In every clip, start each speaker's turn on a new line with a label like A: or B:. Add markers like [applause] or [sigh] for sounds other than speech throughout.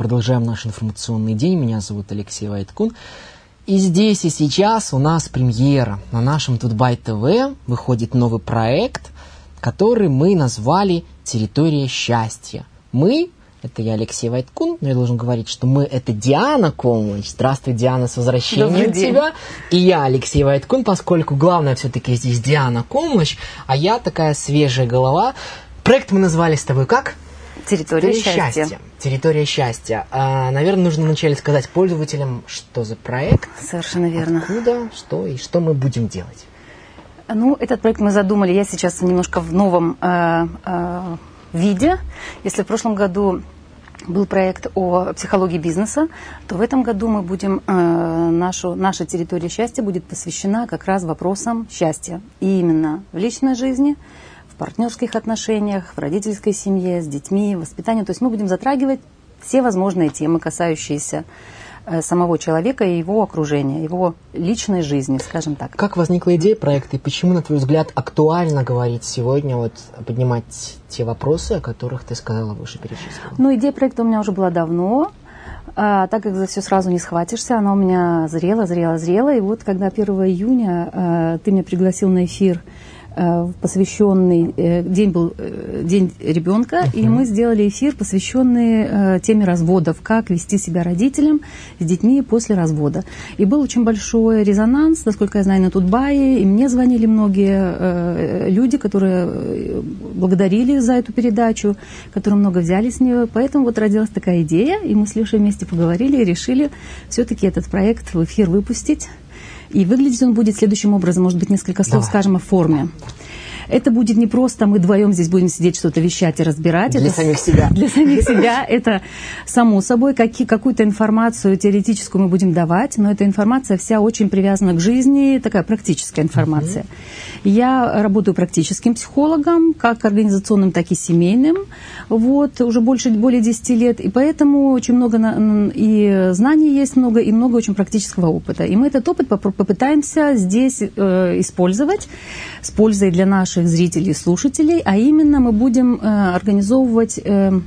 A: продолжаем наш информационный день. Меня зовут Алексей Вайткун. И здесь и сейчас у нас премьера. На нашем Тутбай ТВ выходит новый проект, который мы назвали «Территория счастья». Мы это я, Алексей Вайткун, но я должен говорить, что мы — это Диана Комович. Здравствуй, Диана, с возвращением тебя. И я, Алексей Вайткун, поскольку главное все-таки здесь Диана Комович, а я такая свежая голова. Проект мы назвали с тобой как?
B: Территория, Территория счастья. счастья.
A: Территория счастья. А, наверное, нужно вначале сказать пользователям, что за проект.
B: Совершенно верно.
A: Откуда, что и что мы будем делать.
B: Ну, этот проект мы задумали. Я сейчас немножко в новом э, э, виде. Если в прошлом году был проект о психологии бизнеса, то в этом году мы будем, э, нашу, наша территория счастья будет посвящена как раз вопросам счастья. И именно в личной жизни, партнерских отношениях, в родительской семье, с детьми, воспитании. То есть мы будем затрагивать все возможные темы, касающиеся Э, самого человека и его окружения, его личной жизни, скажем так.
A: Как возникла идея проекта и почему, на твой взгляд, актуально говорить сегодня, вот, поднимать те вопросы, о которых ты сказала выше перечислила?
B: Ну, идея проекта у меня уже была давно. А, так как за все сразу не схватишься, она у меня зрела, зрела, зрела. И вот когда 1 июня а, ты меня пригласил на эфир посвященный э, день был э, день ребенка, uh-huh. и мы сделали эфир, посвященный теме разводов, как вести себя родителям с детьми после развода. И был очень большой резонанс, насколько я знаю, на Тутбае, и мне звонили многие люди, которые благодарили за эту передачу, которые много взяли с нее. Поэтому вот родилась такая идея, и мы с Лешей вместе поговорили и решили все-таки этот проект в эфир выпустить. И выглядеть он будет следующим образом, может быть, несколько слов Давай. скажем о форме. Это будет не просто мы вдвоем здесь будем сидеть что-то вещать и разбирать.
A: Для
B: это
A: самих себя. [laughs]
B: Для самих себя. Это само собой какие, какую-то информацию теоретическую мы будем давать, но эта информация вся очень привязана к жизни, такая практическая информация. Uh-huh. Я работаю практическим психологом, как организационным, так и семейным. Вот, уже больше, более 10 лет. И поэтому очень много и знаний есть много, и много очень практического опыта. И мы этот опыт попытаемся здесь э, использовать с пользой для наших наших зрителей и слушателей, а именно мы будем э, организовывать э,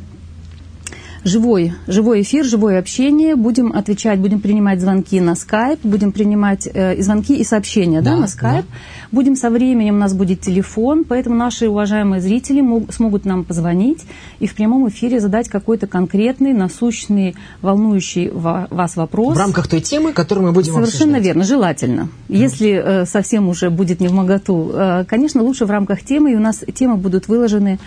B: живой, живой эфир, живое общение. Будем отвечать, будем принимать звонки на скайп, будем принимать э, и звонки и сообщения да, да, на скайп. Да. Будем со временем, у нас будет телефон, поэтому наши уважаемые зрители мог, смогут нам позвонить и в прямом эфире задать какой-то конкретный, насущный, волнующий вас вопрос.
A: В рамках той темы, которую мы будем
B: Совершенно
A: обсуждать.
B: верно, желательно. Mm. Если э, совсем уже будет не в моготу, э, конечно, лучше в рамках темы, и у нас темы будут выложены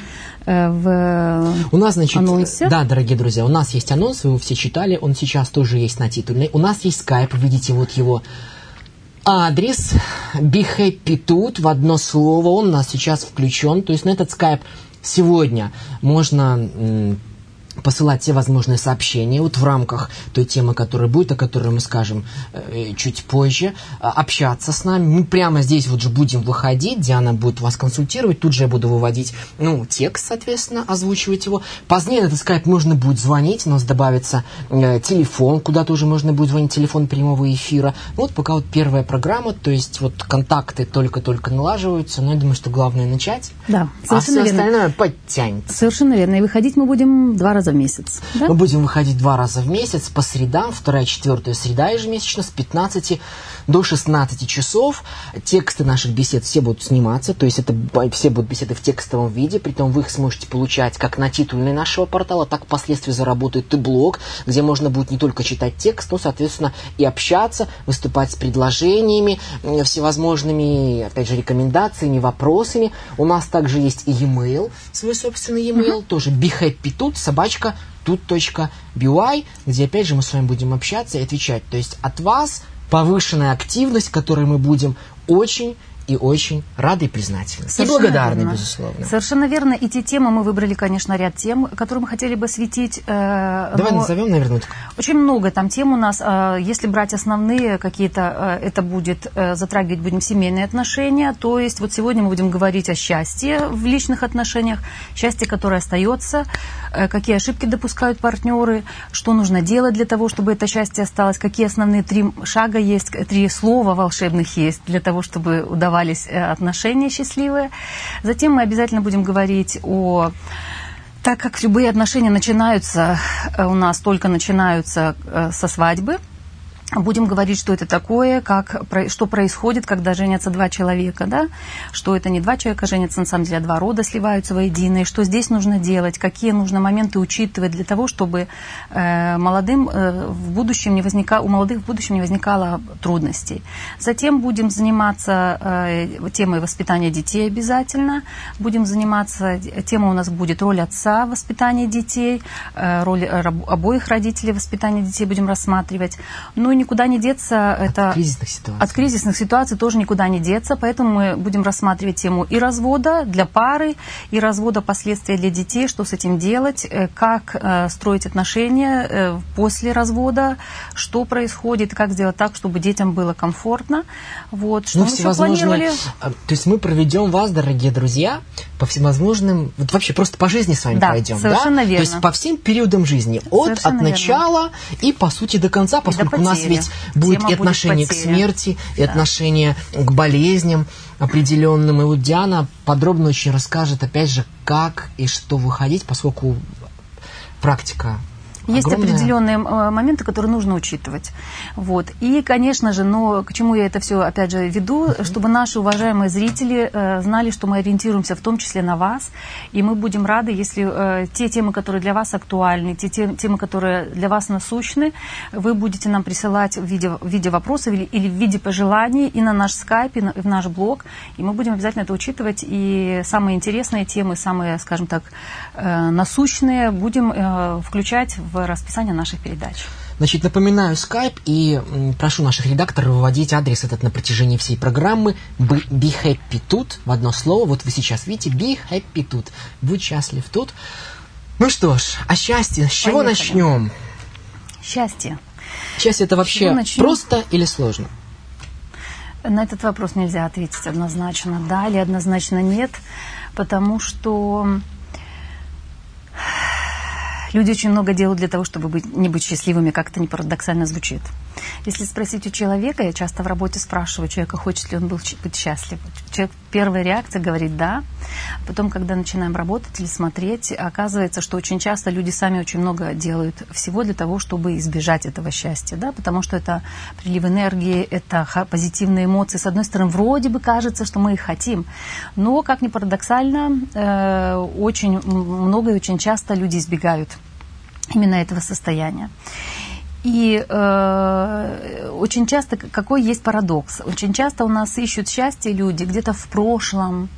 B: Э, в
A: у нас, значит,
B: анонсе.
A: Да, дорогие друзья, у нас есть анонс, вы его все читали, он сейчас тоже есть на титульной. У нас есть скайп, видите вот его адрес Be Happy тут в одно слово, он у нас сейчас включен. То есть на этот скайп сегодня можно посылать все возможные сообщения вот в рамках той темы, которая будет, о которой мы скажем э, чуть позже, а, общаться с нами. Мы прямо здесь вот же будем выходить, Диана будет вас консультировать, тут же я буду выводить, ну, текст, соответственно, озвучивать его. Позднее на этот скайп можно будет звонить, у нас добавится э, телефон, куда тоже можно будет звонить, телефон прямого эфира. Ну, вот пока вот первая программа, то есть вот контакты только-только налаживаются, но я думаю, что главное начать,
B: да,
A: а все верно. остальное подтянется.
B: Совершенно верно, и выходить мы будем два раза раза в месяц.
A: Да? Мы будем выходить два раза в месяц по средам, вторая, четвертая среда ежемесячно с 15 до 16 часов. Тексты наших бесед все будут сниматься, то есть это все будут беседы в текстовом виде, притом вы их сможете получать как на титульной нашего портала, так впоследствии заработает и блог, где можно будет не только читать текст, но, соответственно, и общаться, выступать с предложениями, всевозможными, опять же, рекомендациями, вопросами. У нас также есть и e-mail, свой собственный e-mail, mm-hmm. тоже behappytut, собачка, тут.by, где опять же мы с вами будем общаться и отвечать. То есть от вас повышенная активность, которой мы будем очень и очень рады и признательны. Совершенно и благодарны,
B: верно.
A: безусловно.
B: Совершенно верно. И те темы мы выбрали, конечно, ряд тем, которые мы хотели бы осветить.
A: Э, Давай назовем, наверное.
B: Очень много там тем у нас. Э, если брать основные какие-то, э, это будет э, затрагивать будем семейные отношения. То есть вот сегодня мы будем говорить о счастье в личных отношениях, счастье, которое остается, э, какие ошибки допускают партнеры, что нужно делать для того, чтобы это счастье осталось, какие основные три шага есть, три слова волшебных есть для того, чтобы удавались э, отношения счастливые. Затем мы обязательно будем говорить о Так как любые отношения начинаются э, у нас только начинаются э, со свадьбы, будем говорить, что это такое, как, что происходит, когда женятся два человека, да, что это не два человека женятся, на самом деле, а два рода сливаются воедино, и что здесь нужно делать, какие нужно моменты учитывать для того, чтобы э, молодым э, в будущем не возникало, у молодых в будущем не возникало трудностей. Затем будем заниматься э, темой воспитания детей обязательно, будем заниматься, тема у нас будет роль отца в воспитании детей, э, роль обоих родителей в воспитании детей будем рассматривать. Ну никуда не деться.
A: От
B: это
A: кризисных ситуаций.
B: От кризисных ситуаций тоже никуда не деться, поэтому мы будем рассматривать тему и развода для пары, и развода последствия для детей, что с этим делать, э, как э, строить отношения э, после развода, что происходит, как сделать так, чтобы детям было комфортно. Вот, что
A: ну,
B: мы еще планировали.
A: То есть мы проведем вас, дорогие друзья, по всевозможным, вот вообще просто по жизни с вами
B: да,
A: пройдем.
B: Совершенно
A: да?
B: верно.
A: То есть по всем периодам жизни, от, от начала верно. и по сути до конца, поскольку у нас ведь будет Тема и отношение будет к смерти, и да. отношение к болезням определенным. И вот Диана подробно очень расскажет, опять же, как и что выходить, поскольку практика
B: есть определенные э, моменты, которые нужно учитывать. Вот. И, конечно же, но к чему я это все, опять же, веду, uh-huh. чтобы наши уважаемые зрители э, знали, что мы ориентируемся в том числе на вас, и мы будем рады, если э, те темы, которые для вас актуальны, те темы, которые для вас насущны, вы будете нам присылать в виде, в виде вопросов или, или в виде пожеланий и на наш скайп, и на, в наш блог, и мы будем обязательно это учитывать, и самые интересные темы, самые, скажем так, э, насущные будем э, включать в расписание наших передач.
A: Значит, напоминаю скайп и прошу наших редакторов выводить адрес этот на протяжении всей программы. Be happy тут, в одно слово. Вот вы сейчас видите, be happy тут. Будь счастлив тут. Ну что ж, о счастье. С чего Поехали. начнем?
B: Счастье.
A: Счастье это вообще просто или сложно?
B: На этот вопрос нельзя ответить однозначно да или однозначно нет, потому что Люди очень много делают для того, чтобы быть, не быть счастливыми, как это не парадоксально звучит. Если спросить у человека, я часто в работе спрашиваю человека, хочет ли он быть счастлив. Человек первая реакция говорит «да». Потом, когда начинаем работать или смотреть, оказывается, что очень часто люди сами очень много делают всего для того, чтобы избежать этого счастья. Да? Потому что это прилив энергии, это позитивные эмоции. С одной стороны, вроде бы кажется, что мы их хотим. Но, как ни парадоксально, э, очень много и очень часто люди избегают именно этого состояния. И э, очень часто, какой есть парадокс, очень часто у нас ищут счастье люди где-то в прошлом,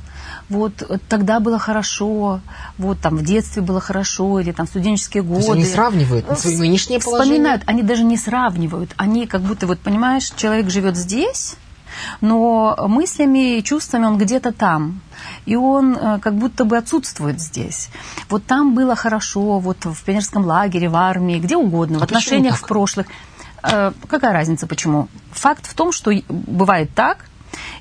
B: вот тогда было хорошо, вот там в детстве было хорошо, или там студенческие годы. То
A: есть они сравнивают свои нынешние положения?
B: Вспоминают, они даже не сравнивают, они как будто, вот понимаешь, человек живет здесь, но мыслями и чувствами он где-то там. И он э, как будто бы отсутствует здесь. Вот там было хорошо, вот в пионерском лагере, в армии, где угодно, а в отношениях в прошлых. Э, какая разница, почему? Факт в том, что бывает так,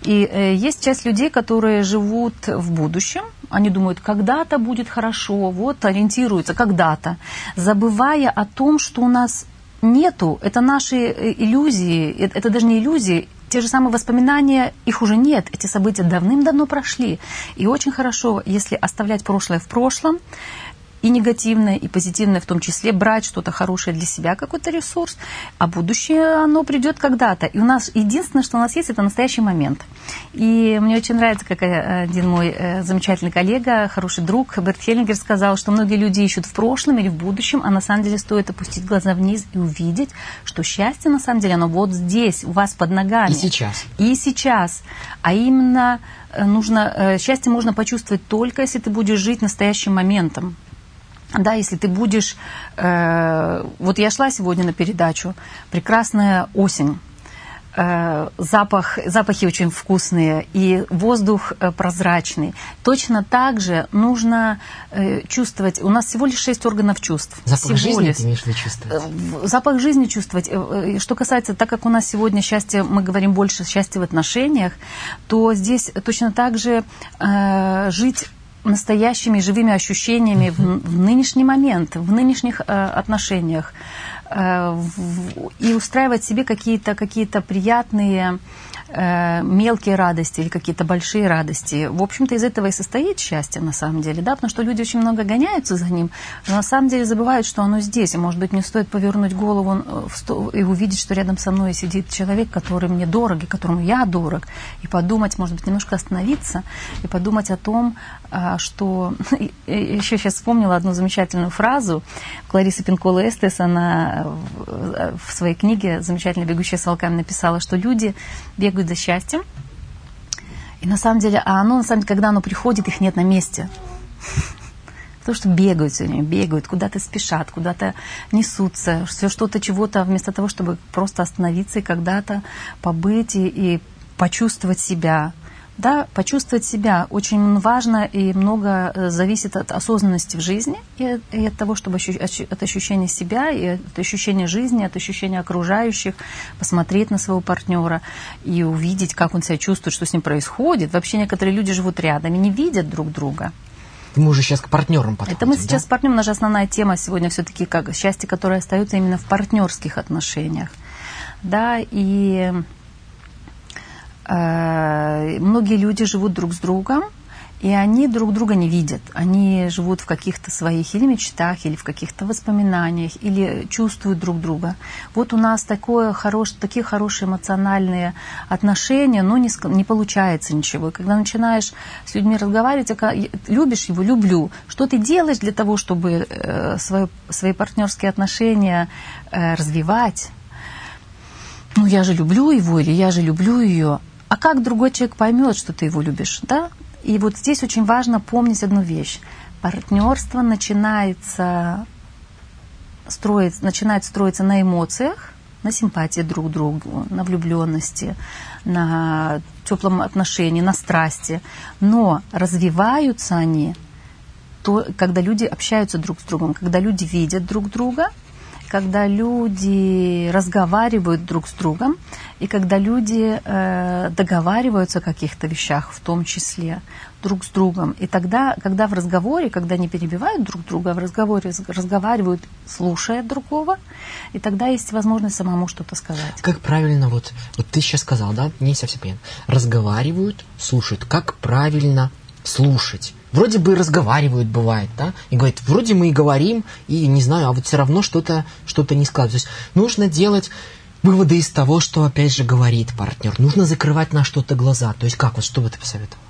B: и э, есть часть людей, которые живут в будущем, они думают, когда-то будет хорошо, вот ориентируются когда-то, забывая о том, что у нас нету, это наши иллюзии, это даже не иллюзии, те же самые воспоминания, их уже нет. Эти события давным-давно прошли. И очень хорошо, если оставлять прошлое в прошлом, и негативное, и позитивное в том числе, брать что-то хорошее для себя, какой-то ресурс, а будущее, оно придет когда-то. И у нас единственное, что у нас есть, это настоящий момент. И мне очень нравится, как э, один мой э, замечательный коллега, хороший друг Берт Хеллингер сказал, что многие люди ищут в прошлом или в будущем, а на самом деле стоит опустить глаза вниз и увидеть, что счастье на самом деле, оно вот здесь, у вас под ногами. И
A: сейчас.
B: И сейчас. А именно э, нужно, счастье можно почувствовать только, если ты будешь жить настоящим моментом. Да, если ты будешь... Э, вот я шла сегодня на передачу. Прекрасная осень. Э, запах, запахи очень вкусные, и воздух э, прозрачный. Точно так же нужно э, чувствовать... У нас всего лишь шесть органов чувств.
A: Запах
B: всего
A: жизни
B: лишь.
A: ты имеешь в виду чувствовать?
B: Э, запах жизни чувствовать. Э, э, что касается, так как у нас сегодня счастье, мы говорим больше счастья в отношениях, то здесь точно так же э, жить настоящими живыми ощущениями в, в нынешний момент, в нынешних э, отношениях. Э, в, и устраивать себе какие-то какие приятные э, мелкие радости или какие-то большие радости. В общем-то, из этого и состоит счастье на самом деле, да, потому что люди очень много гоняются за ним, но на самом деле забывают, что оно здесь. И, может быть, мне стоит повернуть голову и увидеть, что рядом со мной сидит человек, который мне дорог, и которому я дорог, и подумать, может быть, немножко остановиться и подумать о том, а, что... [laughs] Еще сейчас вспомнила одну замечательную фразу Кларисы Пинкола Эстес, она в своей книге «Замечательно бегущая с волками» написала, что люди бегают за счастьем, и на самом деле, а оно, на самом деле, когда оно приходит, их нет на месте. Потому что бегают время, бегают, куда-то спешат, куда-то несутся, все что-то, чего-то, вместо того, чтобы просто остановиться и когда-то побыть и, и почувствовать себя, да, почувствовать себя очень важно и много э, зависит от осознанности в жизни и, и от того, чтобы ощу, от ощущения себя и от ощущения жизни, от ощущения окружающих, посмотреть на своего партнера и увидеть, как он себя чувствует, что с ним происходит. Вообще некоторые люди живут рядом и не видят друг друга.
A: Мы уже сейчас к партнерам подходим.
B: Это мы сейчас да? партнерам. Наша основная тема сегодня все-таки как счастье, которое остается именно в партнерских отношениях. Да, и многие люди живут друг с другом, и они друг друга не видят. Они живут в каких-то своих или мечтах, или в каких-то воспоминаниях, или чувствуют друг друга. Вот у нас такое хорош, такие хорошие эмоциональные отношения, но не, не получается ничего. И когда начинаешь с людьми разговаривать, любишь его, люблю. Что ты делаешь для того, чтобы э, свои, свои партнерские отношения э, развивать? Ну, я же люблю его, или я же люблю ее. Как другой человек поймет, что ты его любишь, да? И вот здесь очень важно помнить одну вещь. Партнерство начинается строить, начинает строиться на эмоциях, на симпатии друг к другу, на влюбленности, на теплом отношении, на страсти. Но развиваются они, то, когда люди общаются друг с другом, когда люди видят друг друга – когда люди разговаривают друг с другом и когда люди э, договариваются о каких-то вещах, в том числе друг с другом. И тогда, когда в разговоре, когда не перебивают друг друга, а в разговоре разговаривают, слушая другого, и тогда есть возможность самому что-то сказать.
A: Как правильно, вот, вот ты сейчас сказал, да, не совсем понятно. Разговаривают, слушают. Как правильно слушать? Вроде бы разговаривают, бывает, да, и говорит, вроде мы и говорим, и не знаю, а вот все равно что-то что не складывается. То есть нужно делать выводы из того, что опять же говорит партнер. Нужно закрывать на что-то глаза. То есть как вот, что бы ты посоветовал?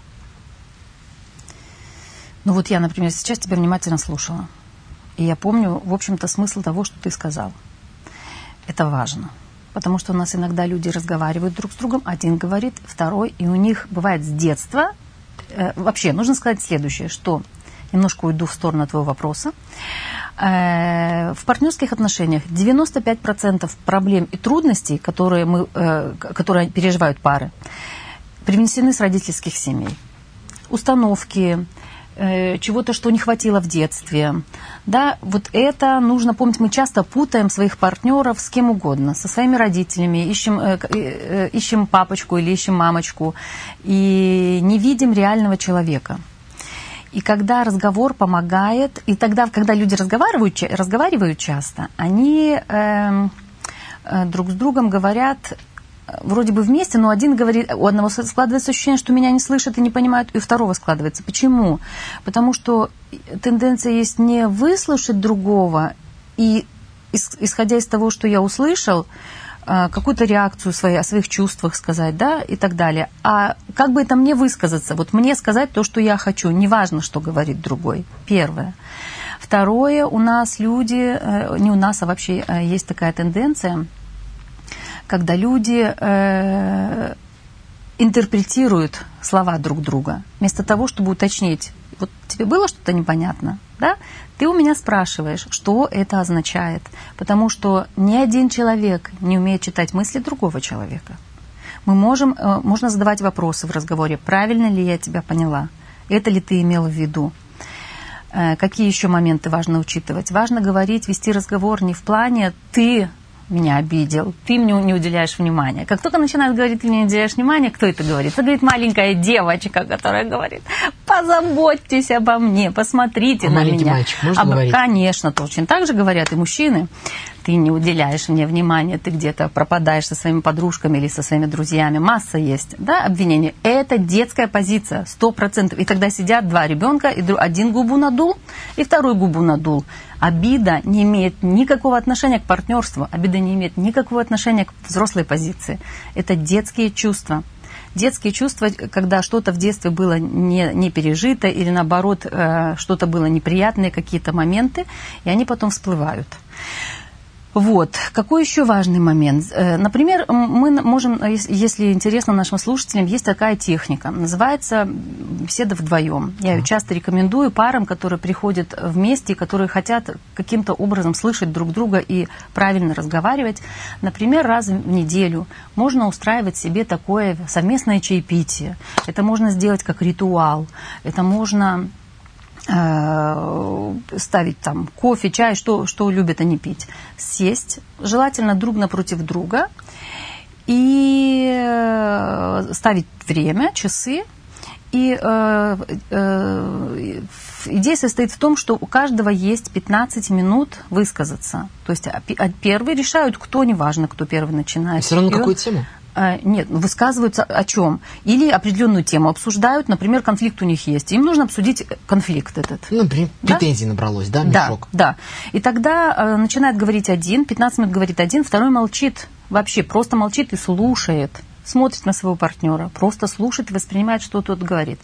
B: Ну вот я, например, сейчас тебя внимательно слушала. И я помню, в общем-то, смысл того, что ты сказал. Это важно. Потому что у нас иногда люди разговаривают друг с другом, один говорит, второй, и у них бывает с детства вообще нужно сказать следующее, что немножко уйду в сторону твоего вопроса. Э, в партнерских отношениях 95% проблем и трудностей, которые, мы, э, которые переживают пары, привнесены с родительских семей. Установки, Э, чего-то, что не хватило в детстве. Да, вот это нужно помнить. Мы часто путаем своих партнеров с кем угодно, со своими родителями, ищем, э, э, ищем папочку или ищем мамочку и не видим реального человека. И когда разговор помогает, и тогда, когда люди разговаривают, разговаривают часто, они э, друг с другом говорят вроде бы вместе, но один говорит, у одного складывается ощущение, что меня не слышат и не понимают, и у второго складывается. Почему? Потому что тенденция есть не выслушать другого и, исходя из того, что я услышал, а, какую-то реакцию своей, о своих чувствах сказать, да, и так далее. А как бы это мне высказаться? Вот мне сказать то, что я хочу, неважно, что говорит другой. Первое. Второе, у нас люди, э, не у нас, а вообще э, есть такая тенденция – когда люди э, интерпретируют слова друг друга, вместо того, чтобы уточнить, вот тебе было что-то непонятно, да? Ты у меня спрашиваешь, что это означает, потому что ни один человек не умеет читать мысли другого человека. Мы можем, э, можно задавать вопросы в разговоре, правильно ли я тебя поняла, это ли ты имел в виду. Э, какие еще моменты важно учитывать? Важно говорить, вести разговор не в плане «ты меня обидел, ты мне не уделяешь внимания. Как только начинает говорить, ты мне не уделяешь внимания, кто это говорит? Это говорит маленькая девочка, которая говорит, позаботьтесь обо мне, посмотрите
A: А
B: на меня.
A: мальчик может
B: Об-
A: говорить?
B: Конечно, точно так же говорят и мужчины. Ты не уделяешь мне внимания, ты где-то пропадаешь со своими подружками или со своими друзьями. Масса есть, да, обвинений. Это детская позиция, сто процентов. И тогда сидят два ребенка, и один губу надул, и второй губу надул. Обида не имеет никакого отношения к партнерству, обида не имеет никакого отношения к взрослой позиции. Это детские чувства. Детские чувства, когда что-то в детстве было не, не пережито или наоборот э, что-то было неприятные какие-то моменты, и они потом всплывают. Вот. Какой еще важный момент? Э, Например, мы можем, э, ес- если интересно нашим слушателям, есть такая техника. Называется беседа вдвоем. Я ее часто рекомендую парам, которые приходят вместе, которые хотят каким-то образом слышать друг друга и правильно разговаривать. Например, раз в неделю можно устраивать себе такое совместное чаепитие. Это можно сделать как ритуал. Это можно ставить там кофе, чай, что, что любят они пить. Сесть, желательно друг напротив друга, и э, ставить время, часы. И э, э, идея состоит в том, что у каждого есть 15 минут высказаться. То есть а, а первый решают, кто, неважно, кто первый начинает.
A: Все равно
B: И он-
A: какую тему?
B: А, Нет, ну, высказываются о чем? Или определенную тему обсуждают, например, конфликт у них есть. Им нужно обсудить конфликт этот.
A: Ну, например,
B: Да?
A: претензий набралось, да,
B: Да,
A: мешок?
B: да. И тогда э, начинает говорить один, 15 минут говорит один, второй молчит. Вообще просто молчит и слушает. Смотрит на своего партнера, просто слушает и воспринимает, что тот говорит.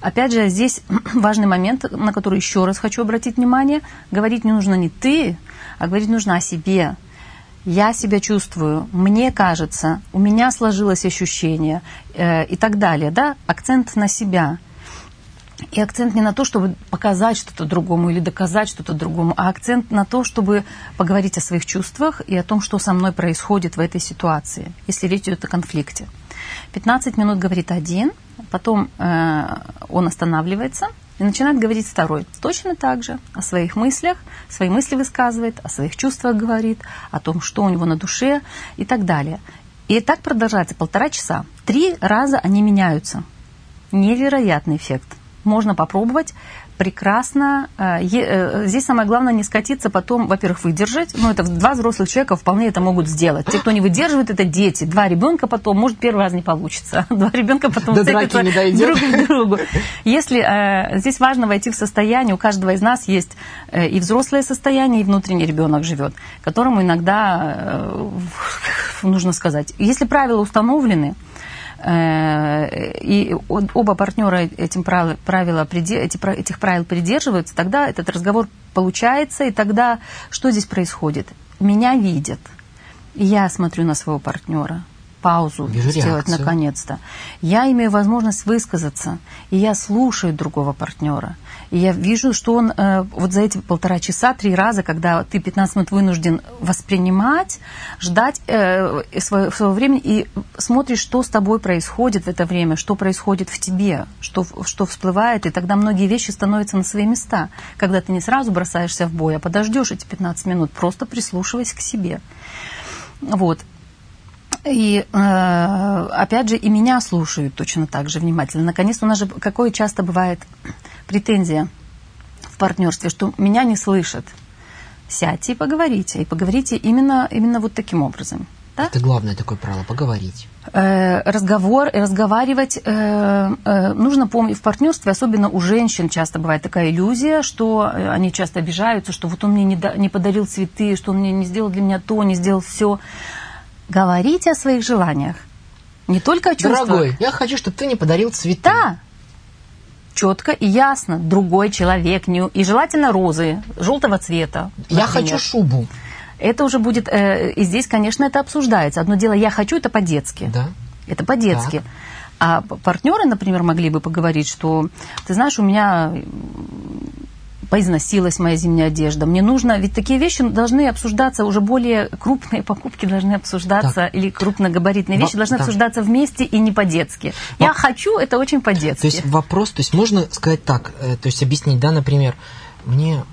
B: Опять же, здесь [clears throat] важный момент, на который еще раз хочу обратить внимание. Говорить не нужно не ты, а говорить нужно о себе. Я себя чувствую, мне кажется, у меня сложилось ощущение э, и так далее. Да? Акцент на себя. И акцент не на то, чтобы показать что-то другому или доказать что-то другому, а акцент на то, чтобы поговорить о своих чувствах и о том, что со мной происходит в этой ситуации, если речь идет о конфликте. 15 минут говорит один, потом э, он останавливается и начинает говорить второй. Точно так же о своих мыслях, свои мысли высказывает, о своих чувствах говорит, о том, что у него на душе и так далее. И так продолжается полтора часа. Три раза они меняются. Невероятный эффект. Можно попробовать прекрасно. Э, э, Здесь самое главное не скатиться, потом, во-первых, выдержать. Ну, это два взрослых человека вполне это могут сделать. Те, кто не выдерживает, это дети. Два ребенка потом, может, первый раз не получится. [laughs] Два ребенка потом
A: До драки не дойдет.
B: друг к другу. Если э, здесь важно войти в состояние, у каждого из нас есть э, и взрослое состояние, и внутренний ребенок живет, которому иногда э, [laughs] нужно сказать. Если правила установлены, и о- оба партнера этим правил, правила, приде- эти, пра- этих правил придерживаются, тогда этот разговор получается, и тогда что здесь происходит? Меня видят, и я смотрю на своего партнера, паузу
A: Вижу
B: сделать наконец-то. Я имею возможность высказаться, и я слушаю другого партнера. И я вижу, что он э, вот за эти полтора часа, три раза, когда ты 15 минут вынужден воспринимать, ждать э, свое- своего времени и смотришь, что с тобой происходит в это время, что происходит в тебе, что, что всплывает, и тогда многие вещи становятся на свои места. Когда ты не сразу бросаешься в бой, а подождешь эти 15 минут, просто прислушиваясь к себе. Вот. И э, опять же, и меня слушают точно так же внимательно. Наконец, у нас же какое часто бывает претензия в партнерстве, что меня не слышат. Сядьте и поговорите. И поговорите именно, именно вот таким образом. Да?
A: Это главное такое правило, поговорить.
B: Э, разговор, разговаривать э, э, нужно помнить в партнерстве, особенно у женщин часто бывает такая иллюзия, что они часто обижаются, что вот он мне не, да- не подарил цветы, что он мне не сделал для меня то, не сделал все. Говорите о своих желаниях, не только о чувствах.
A: Дорогой, я хочу, чтобы ты мне подарил цветы.
B: Да, четко и ясно, другой человек, не- и желательно розы, желтого цвета.
A: Я
B: например.
A: хочу шубу.
B: Это уже будет, э, и здесь, конечно, это обсуждается. Одно дело, я хочу, это по-детски.
A: Да.
B: Это по-детски. А партнеры, например, могли бы поговорить, что, ты знаешь, у меня поизносилась моя зимняя одежда. Мне нужно, ведь такие вещи должны обсуждаться, уже более крупные покупки должны обсуждаться,
A: Так.
B: или крупногабаритные вещи
A: Во-
B: должны
A: да.
B: обсуждаться вместе и не по-детски. Я хочу, это очень по-детски.
A: То есть вопрос, то есть можно сказать так, э, то есть объяснить, да, например, мне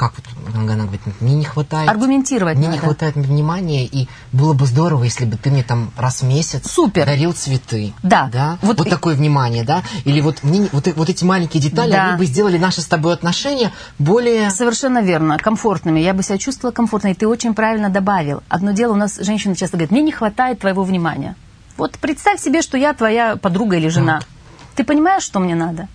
A: как вот она говорит, мне не хватает...
B: Аргументировать
A: Мне
B: надо.
A: не хватает внимания, и было бы здорово, если бы ты мне там раз в месяц
B: Супер.
A: дарил цветы.
B: Да.
A: да?
B: Вот
A: Вот,
B: и-
A: такое внимание, да? Или вот, мне, не- вот, вот эти маленькие детали,
B: Да.
A: они бы сделали наши с тобой отношения более...
B: Совершенно верно, комфортными. Я бы себя чувствовала комфортно, и ты очень правильно добавил. Одно дело, у нас женщины часто говорят, мне не хватает твоего внимания. Вот представь себе, что я твоя подруга или жена. Ты понимаешь, что мне надо?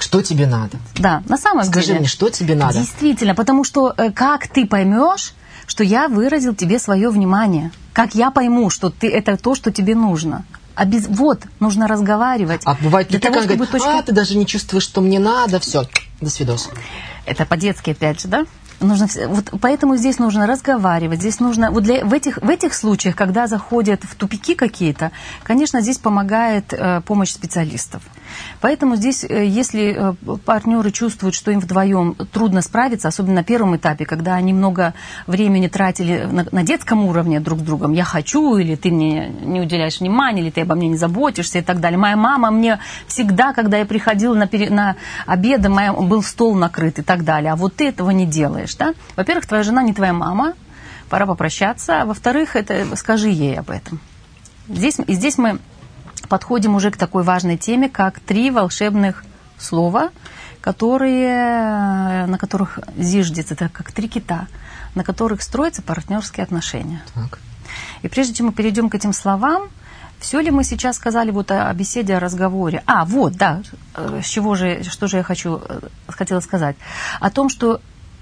A: Что тебе надо?
B: Да, на самом
A: Скажи
B: деле.
A: мне, что тебе надо?
B: Действительно, потому что э, как ты поймешь, что я выразил тебе свое внимание? Как я пойму, что ты это то, что тебе нужно? Обез- Вот, нужно разговаривать.
A: А бывает
B: Для того, чтобы
A: говорят,
B: точка-
A: а, ты даже не чувствуешь, что мне надо, все, до свидос.
B: Это по-детски, опять же, да? Нужно, вот поэтому здесь нужно разговаривать, здесь нужно, вот для, в, этих, в этих случаях, когда заходят в тупики какие-то, конечно, здесь помогает э, помощь специалистов. Поэтому здесь, э, если э, партнеры чувствуют, что им вдвоем трудно справиться, особенно на первом этапе, когда они много времени тратили на, детском уровне друг с другом, я хочу, или ты мне не уделяешь внимания, или ты обо мне не заботишься и так далее. Моя мама мне всегда, когда я приходила на, пере- на обеды, моя, был стол накрыт и так далее, а вот ты этого не делаешь. Да? Во-первых, твоя жена не твоя мама, пора попрощаться, а во-вторых, это, скажи ей об этом. Здесь, и здесь мы подходим уже к такой важной теме, как три волшебных слова, которые, на которых зиждется, это как три кита, на которых строятся партнерские отношения.
A: Так.
B: И прежде чем мы перейдем к этим словам, все ли мы сейчас сказали вот о, о беседе, о разговоре? А, вот, да, э, с чего же, что же я хочу, э, хотела сказать? О том, что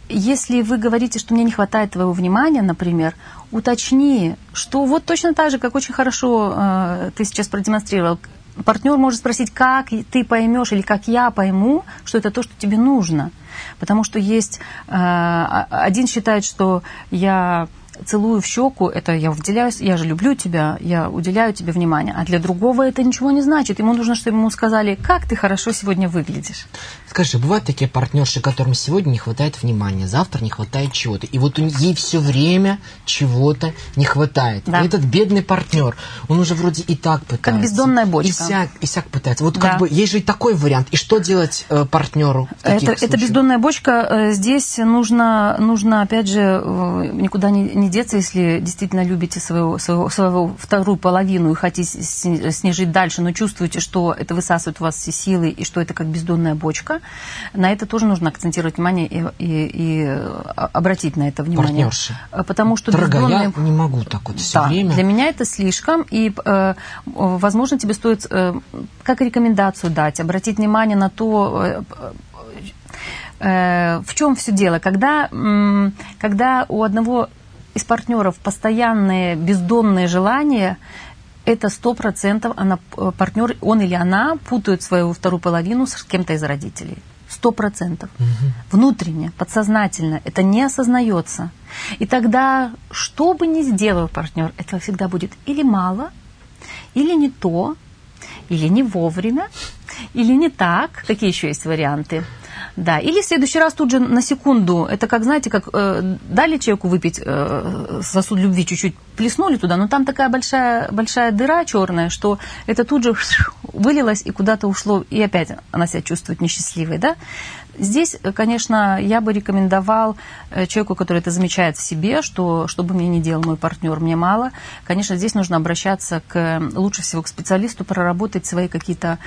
B: если вы говорите, что мне не хватает твоего внимания, например, уточни, что вот точно так же, как очень хорошо э, ты сейчас продемонстрировал, партнер может спросить, как ты поймешь или как я пойму, что это то, что тебе нужно. Потому что есть э, один считает, что я целую в щеку, это я уделяюсь, я же люблю тебя, я уделяю тебе внимание. А для другого это ничего не значит. Ему нужно, чтобы ему сказали, как ты хорошо сегодня выглядишь.
A: Скажи, бывают такие партнерши, которым сегодня не хватает внимания, завтра не хватает чего-то. И вот ей все время чего-то не хватает.
B: Да.
A: И этот бедный партнер, он уже вроде и так пытается.
B: бездонная бочка.
A: И сяк, и сяк пытается. Вот
B: Да.
A: как бы есть же и такой вариант. И что делать э, партнеру
B: Это, это бездонная бочка. Э, Здесь нужно, нужно опять же, никуда не, не деться, если действительно любите свою, свою, свою вторую половину и хотите с, с ней жить дальше, но чувствуете, что это высасывает у вас все силы и что это как бездонная бочка. На это тоже нужно акцентировать внимание и, и- и, обратить на это внимание.
A: Партнерши.
B: Э, Потому что
A: Дорогая,
B: бездонная...
A: я не могу так вот все
B: Да,
A: время.
B: для меня это слишком, и, э, возможно, тебе стоит э, как рекомендацию дать, обратить внимание на то, э, э, в чем все дело. Когда, когда у одного из партнеров постоянные бездонные желания, это сто процентов она, э, партнер, он или она путают свою вторую половину с кем-то из родителей. Сто процентов. Внутренне, подсознательно. Это не осознается. И тогда, что бы ни сделал партнер, этого всегда будет или мало, или не то, или не вовремя, или не так. Какие еще есть варианты? Да, или в следующий раз тут же на секунду, это как, знаете, как э, дали человеку выпить э, сосуд любви чуть-чуть, плеснули туда, но там такая большая, большая дыра черная, что это тут же вылилось и куда-то ушло, и опять она себя чувствует несчастливой, да. Здесь, э, конечно, я бы рекомендовал э, человеку, который это замечает в себе, что, что бы мне ни делал мой партнер, мне мало. Конечно, здесь нужно обращаться к, э, лучше всего к специалисту, проработать свои какие-то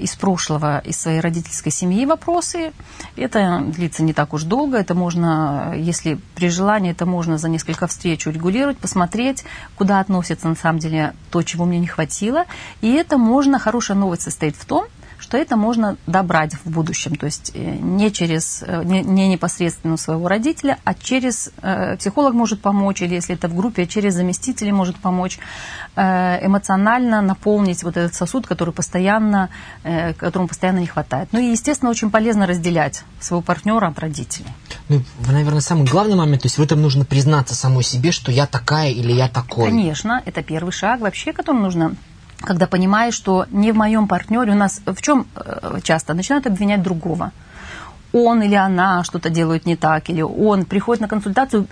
B: из прошлого, из своей родительской семьи вопросы. Это длится не так уж долго. Это можно, если при желании, это можно за несколько встреч урегулировать, посмотреть, куда относится на самом деле то, чего мне не хватило. И это можно, хорошая новость состоит в том, что это можно добрать в будущем, то есть э, не через, э, не, не непосредственно своего родителя, а через э, психолог может помочь, или если это в группе, через заместителей может помочь эмоционально наполнить вот этот сосуд, который постоянно, которому постоянно не хватает. Ну и, естественно, очень полезно разделять своего партнера от родителей.
A: Ну, наверное, самый главный момент, то есть в этом нужно признаться самой себе, что я такая или я такой.
B: Конечно, это первый шаг вообще, которым нужно когда понимаешь, что не в моем партнере у нас в чем э, часто начинают обвинять другого. Он или она что-то делают не так, или он приходит на консультацию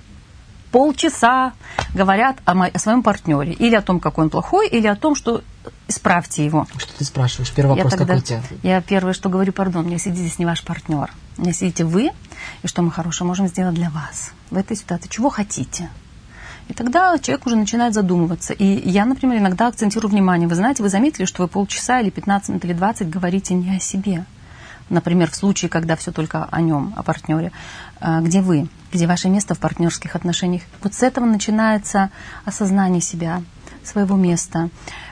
B: полчаса говорят о, мо- о своем партнере или о том, какой он плохой, или о том, что исправьте его.
A: Что ты спрашиваешь? Первый вопрос
B: я тогда,
A: какой у тебя?
B: Я первое, что говорю, пардон, мне сидит здесь не ваш партнер. Мне сидите вы, и что мы хорошего можем сделать для вас в этой ситуации. Чего хотите? И тогда человек уже начинает задумываться. И я, например, иногда акцентирую внимание. Вы знаете, вы заметили, что вы полчаса или 15 минут или 20 говорите не о себе. Например, в случае, когда все только о нем, о партнере. А, где вы? Где ваше место в партнерских отношениях? Вот с этого начинается осознание себя, своего места,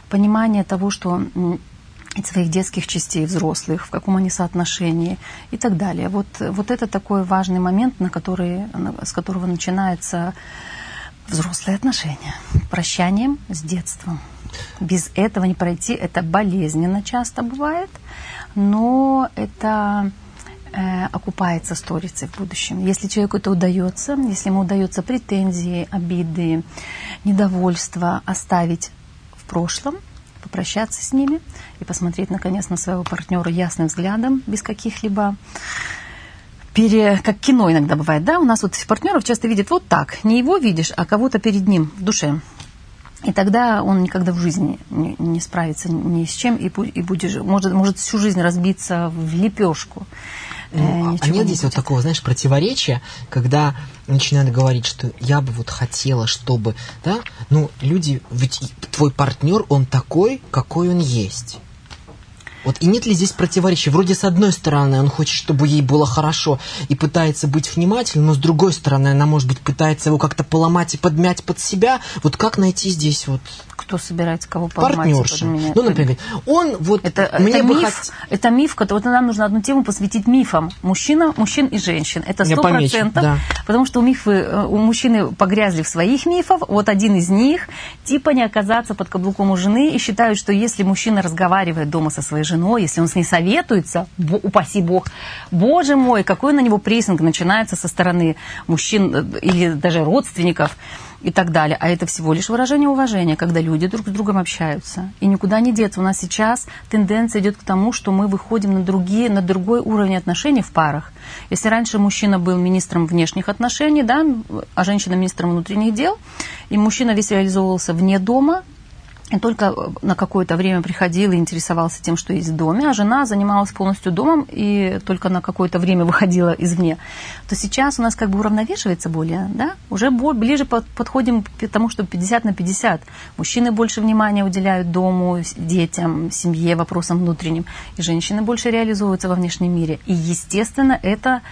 B: понимание того, что своих детских частей взрослых, в каком они соотношении и так далее. Вот, вот это такой важный момент, на который, с которого начинается взрослые отношения. Прощанием с детством. Без этого не пройти. Это болезненно часто бывает, но это э, окупается сторицей в будущем. Если человеку это удается, если ему удается претензии, обиды, недовольство оставить в прошлом, попрощаться с ними и посмотреть, наконец, на своего партнера ясным взглядом, без каких-либо пере, как кино иногда бывает, да, у нас вот партнеров часто видят вот так, не его видишь, а кого-то перед ним в душе. И тогда он никогда в жизни не, не справится ни с чем и, и будет, может, может всю жизнь разбиться в лепешку.
A: Ну, э, а, а нет здесь вот такого, знаешь, противоречия, когда начинают говорить, что я бы вот хотела, чтобы, да, ну, люди, ведь твой партнер, он такой, какой он есть. Вот и нет ли здесь противоречия? Вроде с одной стороны он хочет, чтобы ей было хорошо и пытается быть внимательным, но с другой стороны она, может быть, пытается его как-то поломать и подмять под себя. Вот как найти здесь вот
B: кто собирается кого поломать?
A: Партнерша. Ну, например, он вот...
B: Это, мне это, миф, хот... это миф, вот нам нужно одну тему посвятить мифам. Мужчина, мужчин и женщин. Это сто процентов. Да. Потому что у, мифы, э, у мужчины погрязли в своих мифах. Вот один из них, типа не оказаться под каблуком у жены и считают, что если мужчина разговаривает дома со своей женой, если он с ней советуется, упаси бог, боже мой, какой на него прессинг начинается со стороны мужчин э, или даже родственников, и так далее. А это всего лишь выражение уважения, когда люди друг с другом общаются. И никуда не деться. У нас сейчас тенденция идет к тому, что мы выходим на, другие, на другой уровень отношений в парах. Если раньше мужчина был министром внешних отношений, да, а женщина министром внутренних дел, и мужчина весь реализовывался вне дома, и только на какое-то время приходил и интересовался тем, что есть в доме, а жена занималась полностью домом и только на какое-то время [laughs] выходила извне, то сейчас у нас как бы уравновешивается более, да, уже ближе подходим к тому, что 50 на 50. Мужчины больше внимания уделяют дому, детям, семье, вопросам внутренним, и женщины больше реализуются во внешнем мире. И, естественно, это